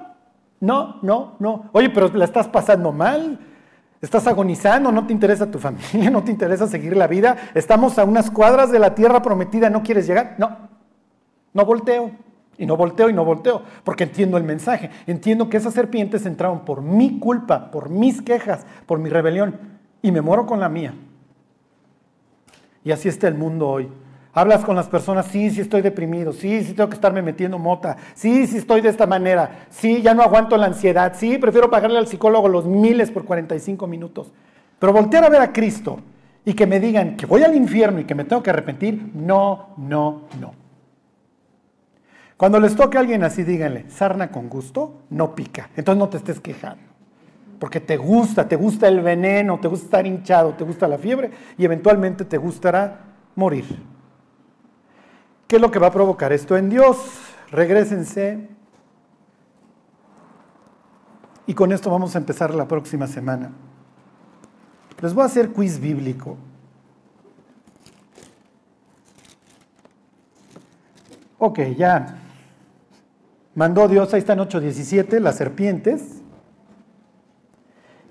no, no, no. Oye, pero la estás pasando mal Estás agonizando, no te interesa tu familia, [laughs] no te interesa seguir la vida. Estamos a unas cuadras de la tierra prometida, ¿no quieres llegar? No, no volteo. Y no volteo y no volteo, porque entiendo el mensaje. Entiendo que esas serpientes entraron por mi culpa, por mis quejas, por mi rebelión. Y me muero con la mía. Y así está el mundo hoy. Hablas con las personas, sí, sí estoy deprimido, sí, sí tengo que estarme metiendo mota, sí, sí estoy de esta manera, sí, ya no aguanto la ansiedad, sí, prefiero pagarle al psicólogo los miles por 45 minutos. Pero voltear a ver a Cristo y que me digan que voy al infierno y que me tengo que arrepentir, no, no, no. Cuando les toque a alguien así, díganle, sarna con gusto, no pica. Entonces no te estés quejando. Porque te gusta, te gusta el veneno, te gusta estar hinchado, te gusta la fiebre y eventualmente te gustará morir. ¿Qué es lo que va a provocar esto en Dios? Regrésense. Y con esto vamos a empezar la próxima semana. Les voy a hacer quiz bíblico. Ok, ya. Mandó Dios, ahí están 8.17, las serpientes.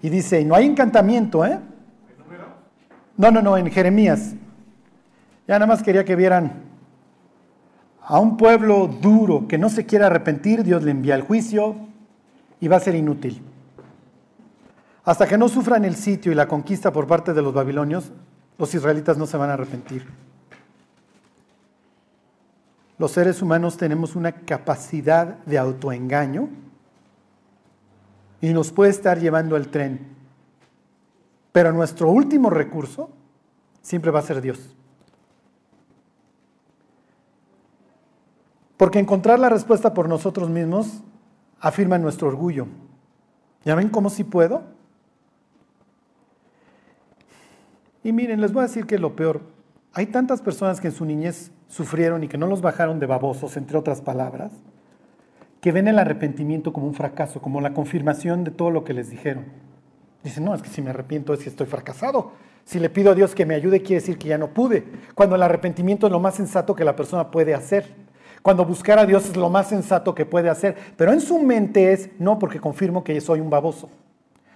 Y dice, y no hay encantamiento, ¿eh? No, no, no, en Jeremías. Ya nada más quería que vieran a un pueblo duro que no se quiere arrepentir, Dios le envía el juicio y va a ser inútil. Hasta que no sufran el sitio y la conquista por parte de los babilonios, los israelitas no se van a arrepentir. Los seres humanos tenemos una capacidad de autoengaño y nos puede estar llevando el tren. Pero nuestro último recurso siempre va a ser Dios. Porque encontrar la respuesta por nosotros mismos afirma nuestro orgullo. ¿Ya ven cómo sí puedo? Y miren, les voy a decir que lo peor. Hay tantas personas que en su niñez sufrieron y que no los bajaron de babosos, entre otras palabras, que ven el arrepentimiento como un fracaso, como la confirmación de todo lo que les dijeron. Dicen, no, es que si me arrepiento es que estoy fracasado. Si le pido a Dios que me ayude, quiere decir que ya no pude. Cuando el arrepentimiento es lo más sensato que la persona puede hacer. Cuando buscar a Dios es lo más sensato que puede hacer. Pero en su mente es, no, porque confirmo que soy un baboso.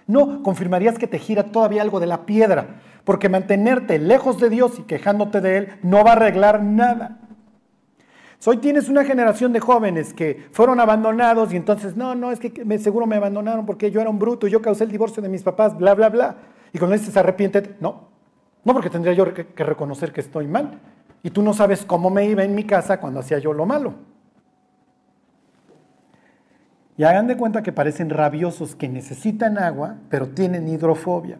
No, confirmarías que te gira todavía algo de la piedra. Porque mantenerte lejos de Dios y quejándote de Él no va a arreglar nada. Hoy tienes una generación de jóvenes que fueron abandonados y entonces, no, no, es que me, seguro me abandonaron porque yo era un bruto, yo causé el divorcio de mis papás, bla, bla, bla. Y cuando dices arrepiéntete, no, no porque tendría yo que, reconocer que estoy mal. Y tú no sabes cómo me iba en mi casa cuando hacía yo lo malo. Y hagan de cuenta que parecen rabiosos que necesitan agua, pero tienen hidrofobia.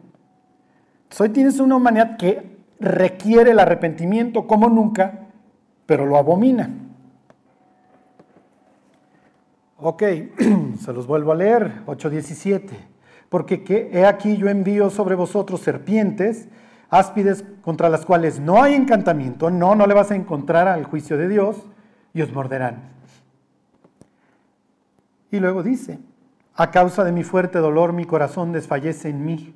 Hoy tienes una humanidad que requiere el arrepentimiento como nunca, pero lo abomina. Ok, [clears throat] se los vuelvo a leer, 8.17 porque he aquí yo envío sobre vosotros serpientes, áspides contra las cuales no hay encantamiento, no, no le vas a encontrar al juicio de Dios y os morderán. Y luego dice, a causa de mi fuerte dolor mi corazón desfallece en mí.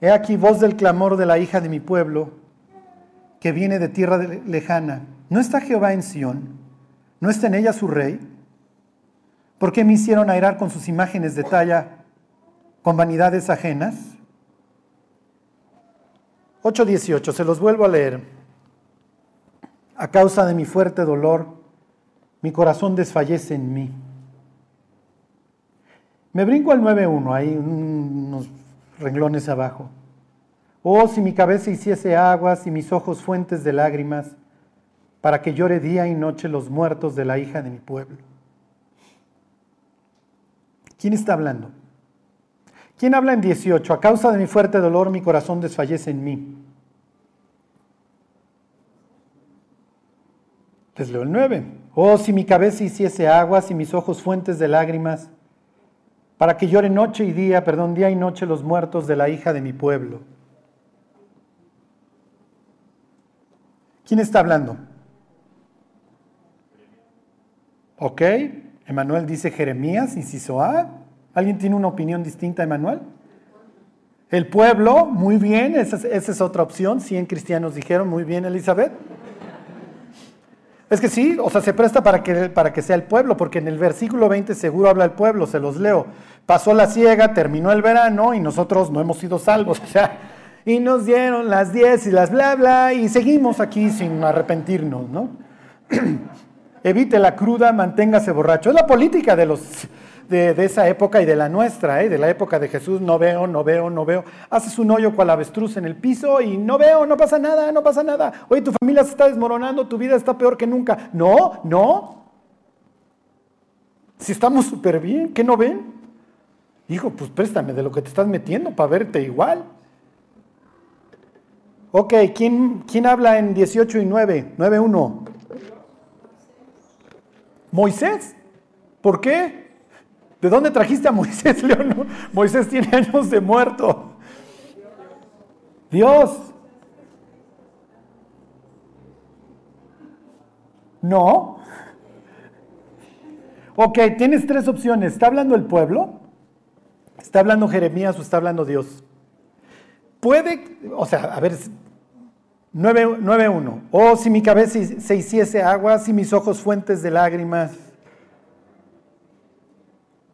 He aquí voz del clamor de la hija de mi pueblo, que viene de tierra lejana. ¿No está Jehová en Sión? ¿No está en ella su rey? ¿Por qué me hicieron airar con sus imágenes de talla, con vanidades ajenas? 8.18, se los vuelvo a leer. A causa de mi fuerte dolor, mi corazón desfallece en mí. Me brinco al 9.1, hay unos renglones abajo. Oh, si mi cabeza hiciese aguas y mis ojos fuentes de lágrimas, para que llore día y noche los muertos de la hija de mi pueblo. ¿Quién está hablando? ¿Quién habla en 18? A causa de mi fuerte dolor mi corazón desfallece en mí. Les leo el 9. Oh, si mi cabeza hiciese aguas y mis ojos fuentes de lágrimas, para que llore noche y día, perdón, día y noche los muertos de la hija de mi pueblo. ¿Quién está hablando? ¿Ok? Emanuel dice Jeremías, inciso A. ¿Alguien tiene una opinión distinta, Emanuel? El pueblo, muy bien, esa es, otra opción. 100 cristianos dijeron, muy bien, Elizabeth. Es que sí, o sea, se presta para que, para que sea el pueblo, porque en el versículo 20 seguro habla el pueblo, se los leo. Pasó la ciega, terminó el verano y nosotros no hemos sido salvos. [laughs] O sea, y nos dieron las 10 y las bla, bla, y seguimos aquí sin arrepentirnos, ¿no? [clears throat] evite la cruda, manténgase borracho. Es la política de, los, de, esa época y de la nuestra, ¿eh? de la época de Jesús. No veo, no veo, no veo. Haces un hoyo cual avestruz en el piso y no veo, no pasa nada, no pasa nada. Oye, tu familia se está desmoronando, tu vida está peor que nunca. No, no. Si estamos súper bien, ¿qué no ven? Hijo, pues préstame de lo que te estás metiendo para verte igual. Ok, ¿quién, quién habla en 18 y 9? 9.1. Moisés. ¿Por qué? ¿De dónde trajiste a Moisés, [laughs] León? Moisés tiene años de muerto. Dios. No. Ok, tienes tres opciones. ¿Está hablando el pueblo? ¿Está hablando Jeremías o está hablando Dios? Puede, o sea, a ver, 9.1. Oh, si mi cabeza se hiciese agua, si mis ojos fuentes de lágrimas.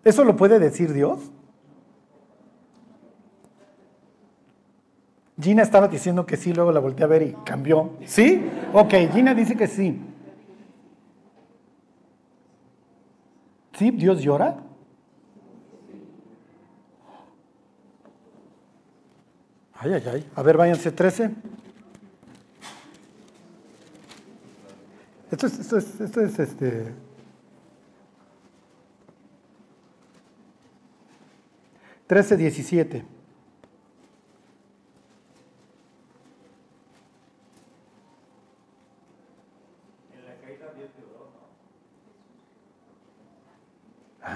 ¿Eso lo puede decir Dios? Gina estaba diciendo que sí, luego la volteé a ver y cambió. ¿Sí? Ok, Gina dice que sí. ¿Sí? ¿Dios llora? Ay, ay, ay. A ver, váyanse 13. Esto es, esto es, esto es este. Trece diecisiete.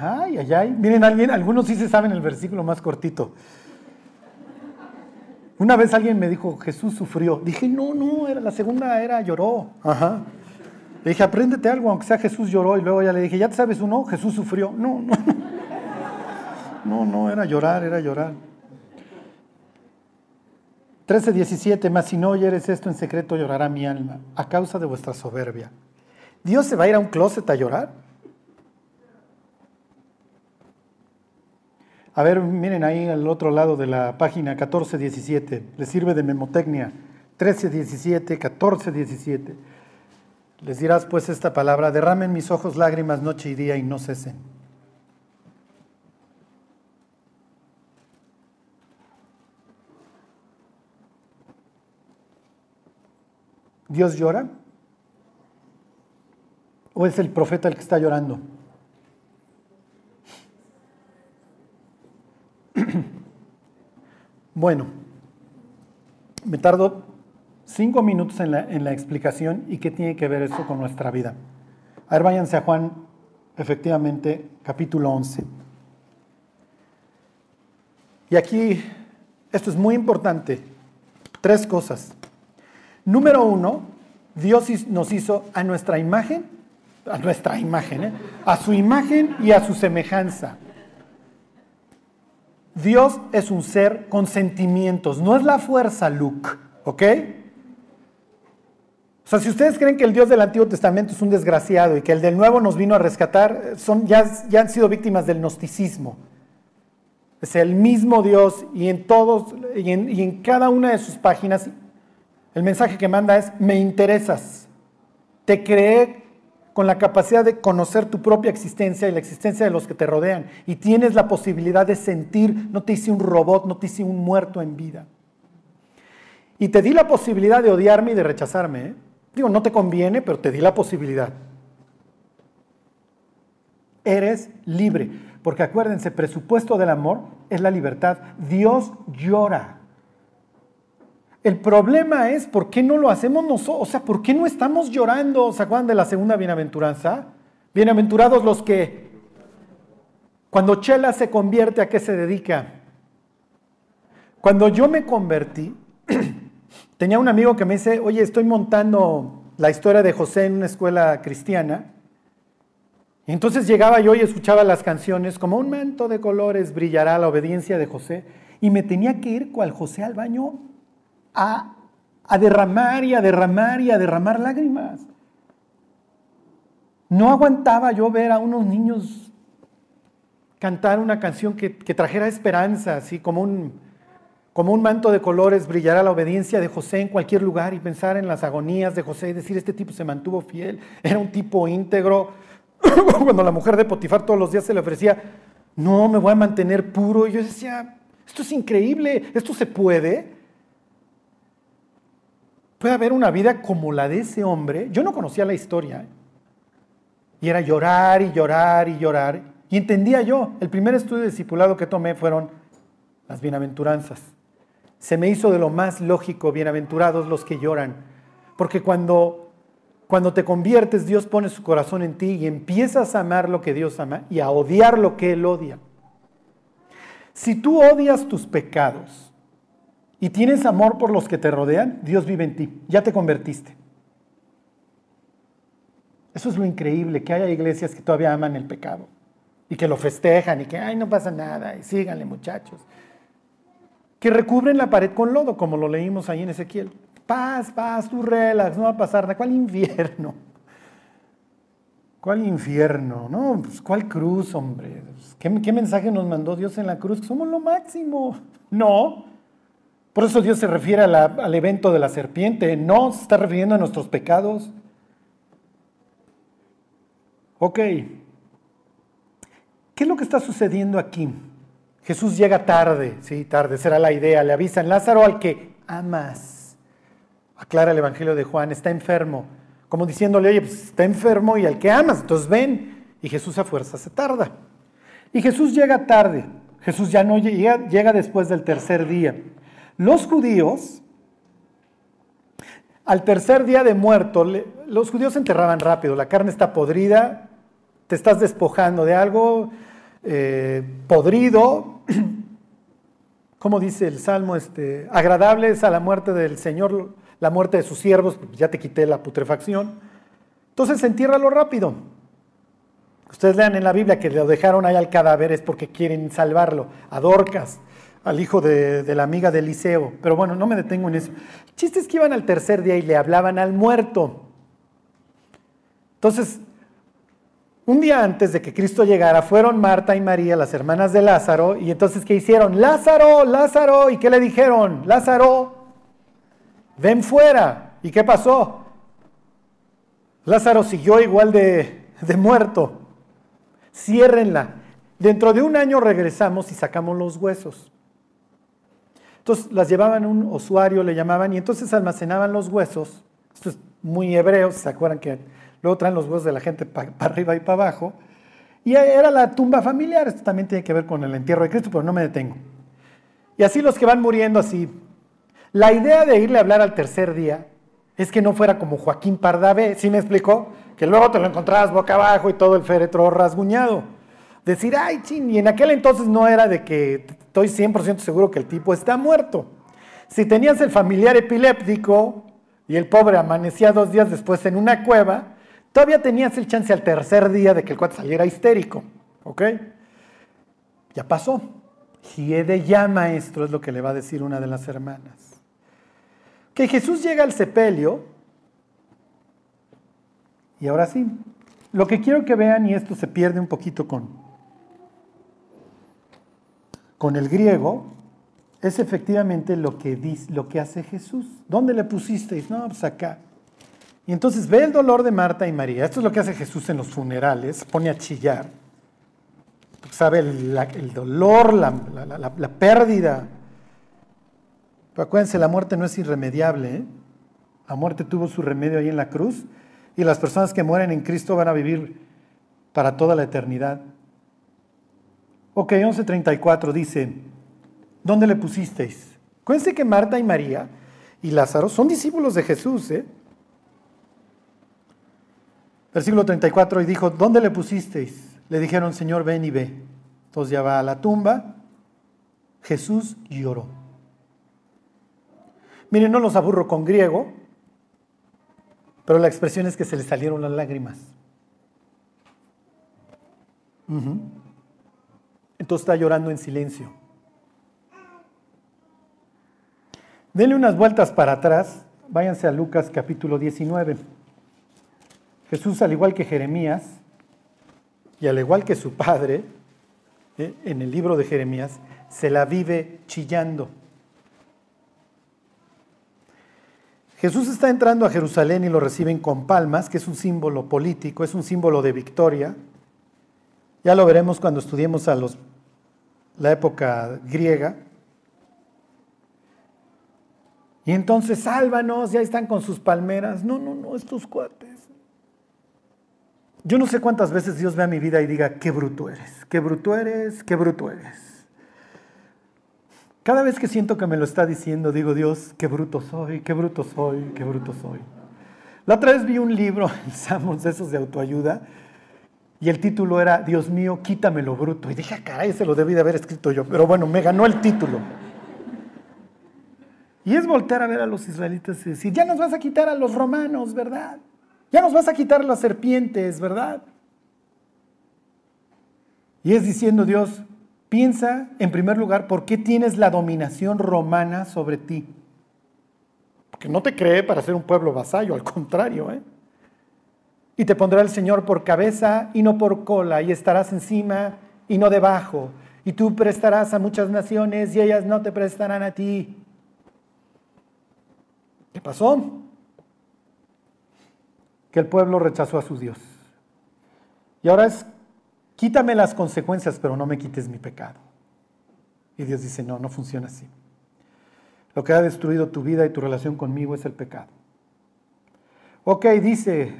Ay, ay, ay. Miren, alguien, algunos sí se saben el versículo más cortito. Una vez alguien me dijo, Jesús sufrió. Dije, no, no, era la segunda era lloró. Ajá. Le dije, apréndete algo, aunque sea Jesús lloró. Y luego ya le dije, ¿ya te sabes uno? Jesús sufrió. No, no. No, no, era llorar, era llorar. 13, 17, más si no oyeres esto en secreto llorará mi alma a causa de vuestra soberbia. ¿Dios se va a ir a un closet a llorar? A ver, miren ahí al otro lado de la página 14, 17. Le sirve de memotecnia. 13, 17, 14, 17. Les dirás pues esta palabra, derramen mis ojos lágrimas noche y día y no cesen. ¿Dios llora? ¿O es el profeta el que está llorando? [clears throat] Bueno, me tardo cinco minutos en la, explicación y qué tiene que ver eso con nuestra vida. A ver, váyanse a Juan, efectivamente, capítulo 11. Y aquí, esto es muy importante, tres cosas. Número uno, Dios nos hizo a nuestra imagen, a nuestra imagen, ¿eh? a su imagen y a su semejanza. Dios es un ser con sentimientos, no es la fuerza, Luke, ¿ok? O sea, si ustedes creen que el Dios del Antiguo Testamento es un desgraciado y que el del Nuevo nos vino a rescatar, son, ya, ya han sido víctimas del gnosticismo. Es el mismo Dios y en todos y en, y en cada una de sus páginas el mensaje que manda es me interesas. Te creé con la capacidad de conocer tu propia existencia y la existencia de los que te rodean y tienes la posibilidad de sentir, no te hice un robot, no te hice un muerto en vida. Y te di la posibilidad de odiarme y de rechazarme. ¿eh? Digo, no te conviene, pero te di la posibilidad. Eres libre. Porque acuérdense, presupuesto del amor es la libertad. Dios llora. El problema es por qué no lo hacemos nosotros. O sea, ¿por qué no estamos llorando? ¿Se acuerdan de la segunda bienaventuranza? Bienaventurados los que, cuando Chela se convierte, ¿a qué se dedica? Cuando yo me convertí, [clears throat] Tenía un amigo que me dice, oye, estoy montando la historia de José en una escuela cristiana. Entonces llegaba yo y escuchaba las canciones, como un manto de colores brillará la obediencia de José. Y me tenía que ir cual José al baño a, derramar y a derramar y a derramar lágrimas. No aguantaba yo ver a unos niños cantar una canción que, trajera esperanza, así como un, como un manto de colores brillará la obediencia de José en cualquier lugar y pensar en las agonías de José y decir, este tipo se mantuvo fiel, era un tipo íntegro. [laughs] Cuando la mujer de Potifar todos los días se le ofrecía, no, me voy a mantener puro. Y yo decía, esto es increíble, esto se puede. Puede haber una vida como la de ese hombre. Yo no conocía la historia. ¿eh? Y era llorar y llorar y llorar. Y entendía yo, el primer estudio de discipulado que tomé fueron las bienaventuranzas se me hizo de lo más lógico, bienaventurados los que lloran, porque cuando, cuando te conviertes, Dios pone su corazón en ti y empiezas a amar lo que Dios ama y a odiar lo que Él odia. Si tú odias tus pecados y tienes amor por los que te rodean, Dios vive en ti, ya te convertiste. Eso es lo increíble, que haya iglesias que todavía aman el pecado y que lo festejan y que, ay, no pasa nada, y síganle muchachos que recubren la pared con lodo, como lo leímos ahí en Ezequiel. Paz, paz, tú relax, no va a pasar nada. ¿Cuál infierno? [laughs] ¿Cuál infierno? No, pues, ¿cuál cruz, hombre? ¿Qué, mensaje nos mandó Dios en la cruz? Somos lo máximo. [laughs] No. Por eso Dios se refiere al evento de la serpiente. No se está refiriendo a nuestros pecados. Ok. ¿Qué es lo que está sucediendo aquí? Jesús llega tarde, sí, tarde, será la idea. Le avisan, Lázaro al que amas. Aclara el Evangelio de Juan, está enfermo. Como diciéndole, oye, pues está enfermo y al que amas, entonces ven. Y Jesús a fuerza se tarda. Y Jesús llega tarde. Jesús ya no llega, llega después del tercer día. Los judíos, al tercer día de muerto, los judíos se enterraban rápido. La carne está podrida, te estás despojando de algo, eh, podrido, [clears throat] como dice el Salmo, este, agradable es a la muerte del Señor la muerte de sus siervos, ya te quité la putrefacción. Entonces entiérralo rápido. Ustedes lean en la Biblia que lo dejaron ahí al cadáver es porque quieren salvarlo. A Dorcas, al hijo de, la amiga de Eliseo. Pero bueno, no me detengo en eso. El chiste es que iban al tercer día y le hablaban al muerto. Entonces, un día antes de que Cristo llegara, fueron Marta y María, las hermanas de Lázaro, y entonces, ¿qué hicieron? Lázaro, Lázaro, ¿y qué le dijeron? Lázaro, ven fuera. ¿Y qué pasó? Lázaro siguió igual de, de muerto. Ciérrenla. Dentro de un año regresamos y sacamos los huesos. Entonces las llevaban un usuario, le llamaban, y entonces almacenaban los huesos. Esto es muy hebreo, ¿se acuerdan que Luego traen los huesos de la gente para arriba y para abajo. Y era la tumba familiar. Esto también tiene que ver con el entierro de Cristo, pero no me detengo. Y así los que van muriendo así. La idea de irle a hablar al tercer día es que no fuera como Joaquín Pardavé, ¿sí me explicó? Que luego te lo encontrabas boca abajo y todo el féretro rasguñado. Decir, ay, chin, y en aquel entonces no era de que estoy 100% seguro que el tipo está muerto. Si tenías el familiar epiléptico y el pobre amanecía dos días después en una cueva, Todavía tenías el chance al tercer día de que el cuate saliera histérico. ¿Ok? Ya pasó. Giede ya, maestro, es lo que le va a decir una de las hermanas. Que Jesús llega al sepelio. Y ahora sí, lo que quiero que vean, y esto se pierde un poquito con, con el griego, es efectivamente lo que, dice, lo que hace Jesús. ¿Dónde le pusisteis? No, pues acá. Y entonces ve el dolor de Marta y María. Esto es lo que hace Jesús en los funerales, pone a chillar. Sabe el, dolor, la, pérdida. Acuérdense, la muerte no es irremediable. ¿eh? La muerte tuvo su remedio ahí en la cruz y las personas que mueren en Cristo van a vivir para toda la eternidad. Ok, 11.34 dice, ¿dónde le pusisteis? Acuérdense que Marta y María y Lázaro son discípulos de Jesús, ¿eh? Versículo 34, y dijo, ¿dónde le pusisteis? Le dijeron, Señor, ven y ve. Entonces ya va a la tumba. Jesús lloró. Miren, no los aburro con griego, pero la expresión es que se le salieron las lágrimas. Está llorando en silencio. Denle unas vueltas para atrás, váyanse a Lucas capítulo 19. Jesús, al igual que Jeremías, y al igual que su padre, ¿eh? en el libro de Jeremías, se la vive chillando. Jesús está entrando a Jerusalén y lo reciben con palmas, que es un símbolo político, es un símbolo de victoria. Ya lo veremos cuando estudiemos a los, la época griega. Y entonces, sálvanos, ya están con sus palmeras. No, no, no, estos cuates. Yo no sé cuántas veces Dios vea mi vida y diga, qué bruto eres, qué bruto eres, qué bruto eres. Cada vez que siento que me lo está diciendo, digo, Dios, qué bruto soy, qué bruto soy, qué bruto soy. La otra vez vi un libro [laughs] en Samos esos de autoayuda y el título era, Dios mío, quítame lo bruto. Y dije, ah, caray, se lo debí de haber escrito yo, pero bueno, me ganó el título. Y es voltear a ver a los israelitas y decir, ya nos vas a quitar a los romanos, ¿verdad? Ya nos vas a quitar las serpientes, ¿verdad? Y es diciendo Dios, piensa en primer lugar por qué tienes la dominación romana sobre ti. Porque no te cree para ser un pueblo vasallo, al contrario. ¿eh? Y te pondrá el Señor por cabeza y no por cola, y estarás encima y no debajo. Y tú prestarás a muchas naciones y ellas no te prestarán a ti. ¿Qué pasó? que el pueblo rechazó a su Dios. Y ahora es, quítame las consecuencias, pero no me quites mi pecado. Y Dios dice, no, no funciona así. Lo que ha destruido tu vida y tu relación conmigo es el pecado. Ok, dice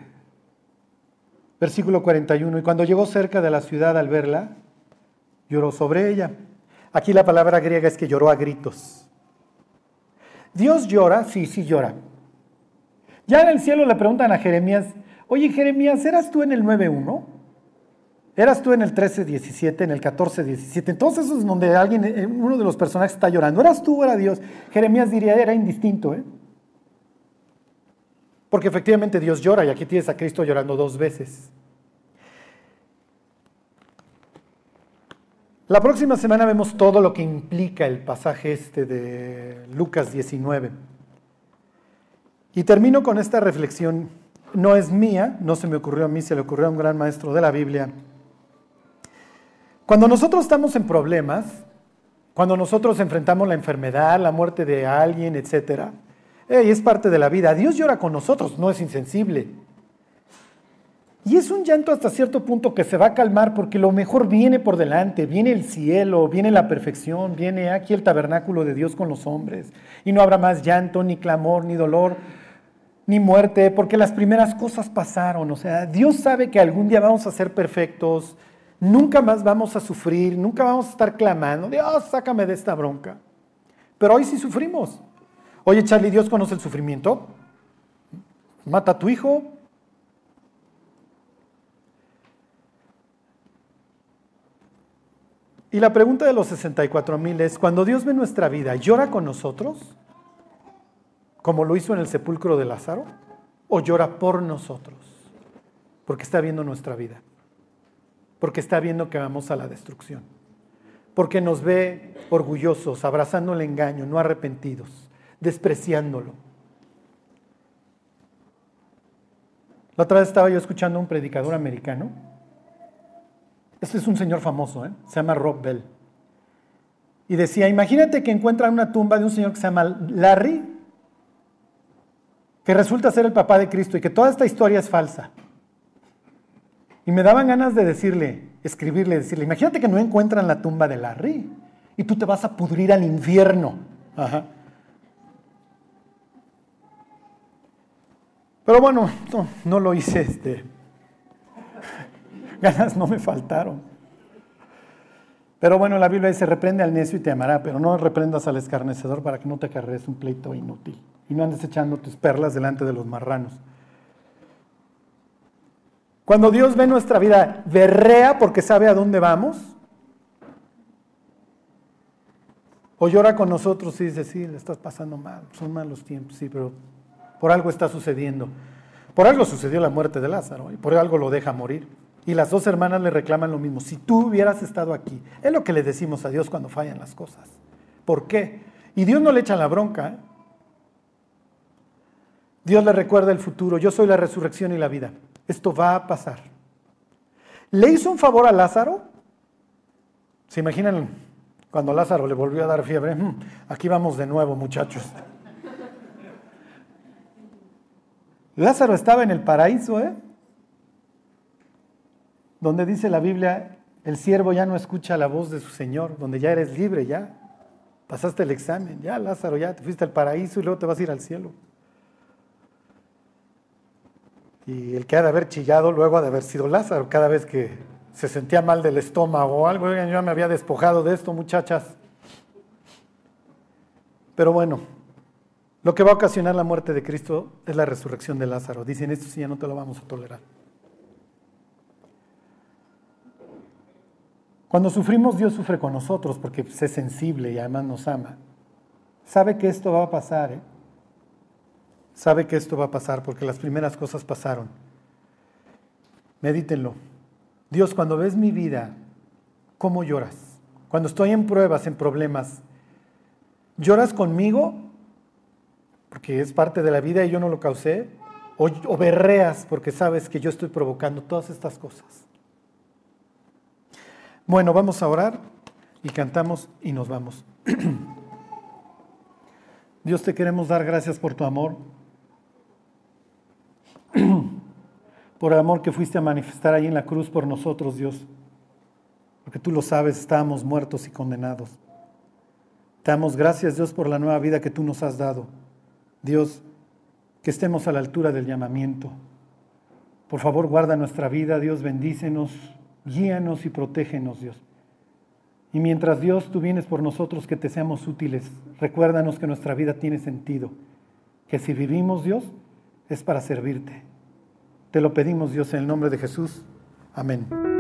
versículo 41, y cuando llegó cerca de la ciudad al verla, lloró sobre ella. Aquí la palabra griega es que lloró a gritos. Dios llora, sí, sí llora, ya en el cielo le preguntan a Jeremías, oye Jeremías, ¿eras tú en el 9.1? ¿Eras tú en el 13.17, en el 14.17? Entonces es donde alguien, eh, uno de los personajes está llorando. ¿Eras tú o era Dios? Jeremías diría, era indistinto. ¿eh? Porque efectivamente Dios llora y aquí tienes a Cristo llorando dos veces. La próxima semana vemos todo lo que implica el pasaje este de Lucas 19. Y termino con esta reflexión. No es mía, no se me ocurrió a mí, se le ocurrió a un gran maestro de la Biblia. Cuando nosotros estamos en problemas, cuando nosotros enfrentamos la enfermedad, la muerte de alguien, etc., es parte de la vida. Dios llora con nosotros, no es insensible. Y es un llanto hasta cierto punto que se va a calmar porque lo mejor viene por delante, viene el cielo, viene la perfección, viene aquí el tabernáculo de Dios con los hombres. Y no habrá más llanto, ni clamor, ni dolor, ni muerte, porque las primeras cosas pasaron. O sea, Dios sabe que algún día vamos a ser perfectos, nunca más vamos a sufrir, nunca vamos a estar clamando, Dios, sácame de esta bronca. Pero hoy sí sufrimos. Oye, Charlie, ¿Dios conoce el sufrimiento? Mata a tu hijo. Y la pregunta de los 64 mil es, cuando Dios ve nuestra vida, ¿llora con nosotros? Como lo hizo en el sepulcro de Lázaro. ¿O llora por nosotros? Porque está viendo nuestra vida. Porque está viendo que vamos a la destrucción. Porque nos ve orgullosos, abrazando el engaño, no arrepentidos despreciándolo. La otra vez estaba yo escuchando a un predicador americano. Este es un señor famoso, ¿eh? se llama Rob Bell. Y decía, imagínate que encuentran una tumba de un señor que se llama Larry, que resulta ser el papá de Cristo y que toda esta historia es falsa. Y me daban ganas de decirle, escribirle, decirle, imagínate que no encuentran la tumba de Larry y tú te vas a pudrir al infierno. Ajá. Pero bueno, no, lo hice este. [laughs] Ganas no me faltaron. Pero bueno, la Biblia dice, reprende al necio y te amará, pero no reprendas al escarnecedor para que no te acarrees un pleito inútil y no andes echando tus perlas delante de los marranos. Cuando Dios ve nuestra vida, berrea porque sabe a dónde vamos. O llora con nosotros y dice, sí, le estás pasando mal, son malos tiempos, sí, pero por algo está sucediendo. Por algo sucedió la muerte de Lázaro y por algo lo deja morir. Y las dos hermanas le reclaman lo mismo. Si tú hubieras estado aquí, es lo que le decimos a Dios cuando fallan las cosas. ¿Por qué? Y Dios no le echa la bronca. ¿eh? Dios le recuerda el futuro. Yo soy la resurrección y la vida. Esto va a pasar. ¿Le hizo un favor a Lázaro? ¿Se imaginan cuando Lázaro le volvió a dar fiebre? Mm, aquí vamos de nuevo, muchachos. Lázaro estaba en el paraíso, ¿eh? Donde dice la Biblia, el siervo ya no escucha la voz de su Señor, donde ya eres libre, ya. Pasaste el examen, ya Lázaro, ya te fuiste al paraíso y luego te vas a ir al cielo. Y el que ha de haber chillado luego ha de haber sido Lázaro, cada vez que se sentía mal del estómago o algo, yo ya me había despojado de esto, muchachas. Pero bueno, lo que va a ocasionar la muerte de Cristo es la resurrección de Lázaro. Dicen, esto sí ya no te lo vamos a tolerar. Cuando sufrimos, Dios sufre con nosotros porque es sensible y además nos ama. Sabe que esto va a pasar, ¿eh? Sabe que esto va a pasar porque las primeras cosas pasaron. Medítenlo. Dios, cuando ves mi vida, ¿cómo lloras? Cuando estoy en pruebas, en problemas, ¿lloras conmigo porque es parte de la vida y yo no lo causé, o, berreas porque sabes que yo estoy provocando todas estas cosas. Bueno, vamos a orar y cantamos y nos vamos. [clears throat] Dios te queremos dar gracias por tu amor, [clears throat] por el amor que fuiste a manifestar ahí en la cruz por nosotros, Dios, porque tú lo sabes, estábamos muertos y condenados. Te damos gracias, Dios, por la nueva vida que tú nos has dado. Dios, que estemos a la altura del llamamiento. Por favor, guarda nuestra vida, Dios, bendícenos, guíanos y protégenos, Dios. Y mientras Dios tú vienes por nosotros, que te seamos útiles, recuérdanos que nuestra vida tiene sentido, que si vivimos, Dios, es para servirte. Te lo pedimos, Dios, en el nombre de Jesús. Amén.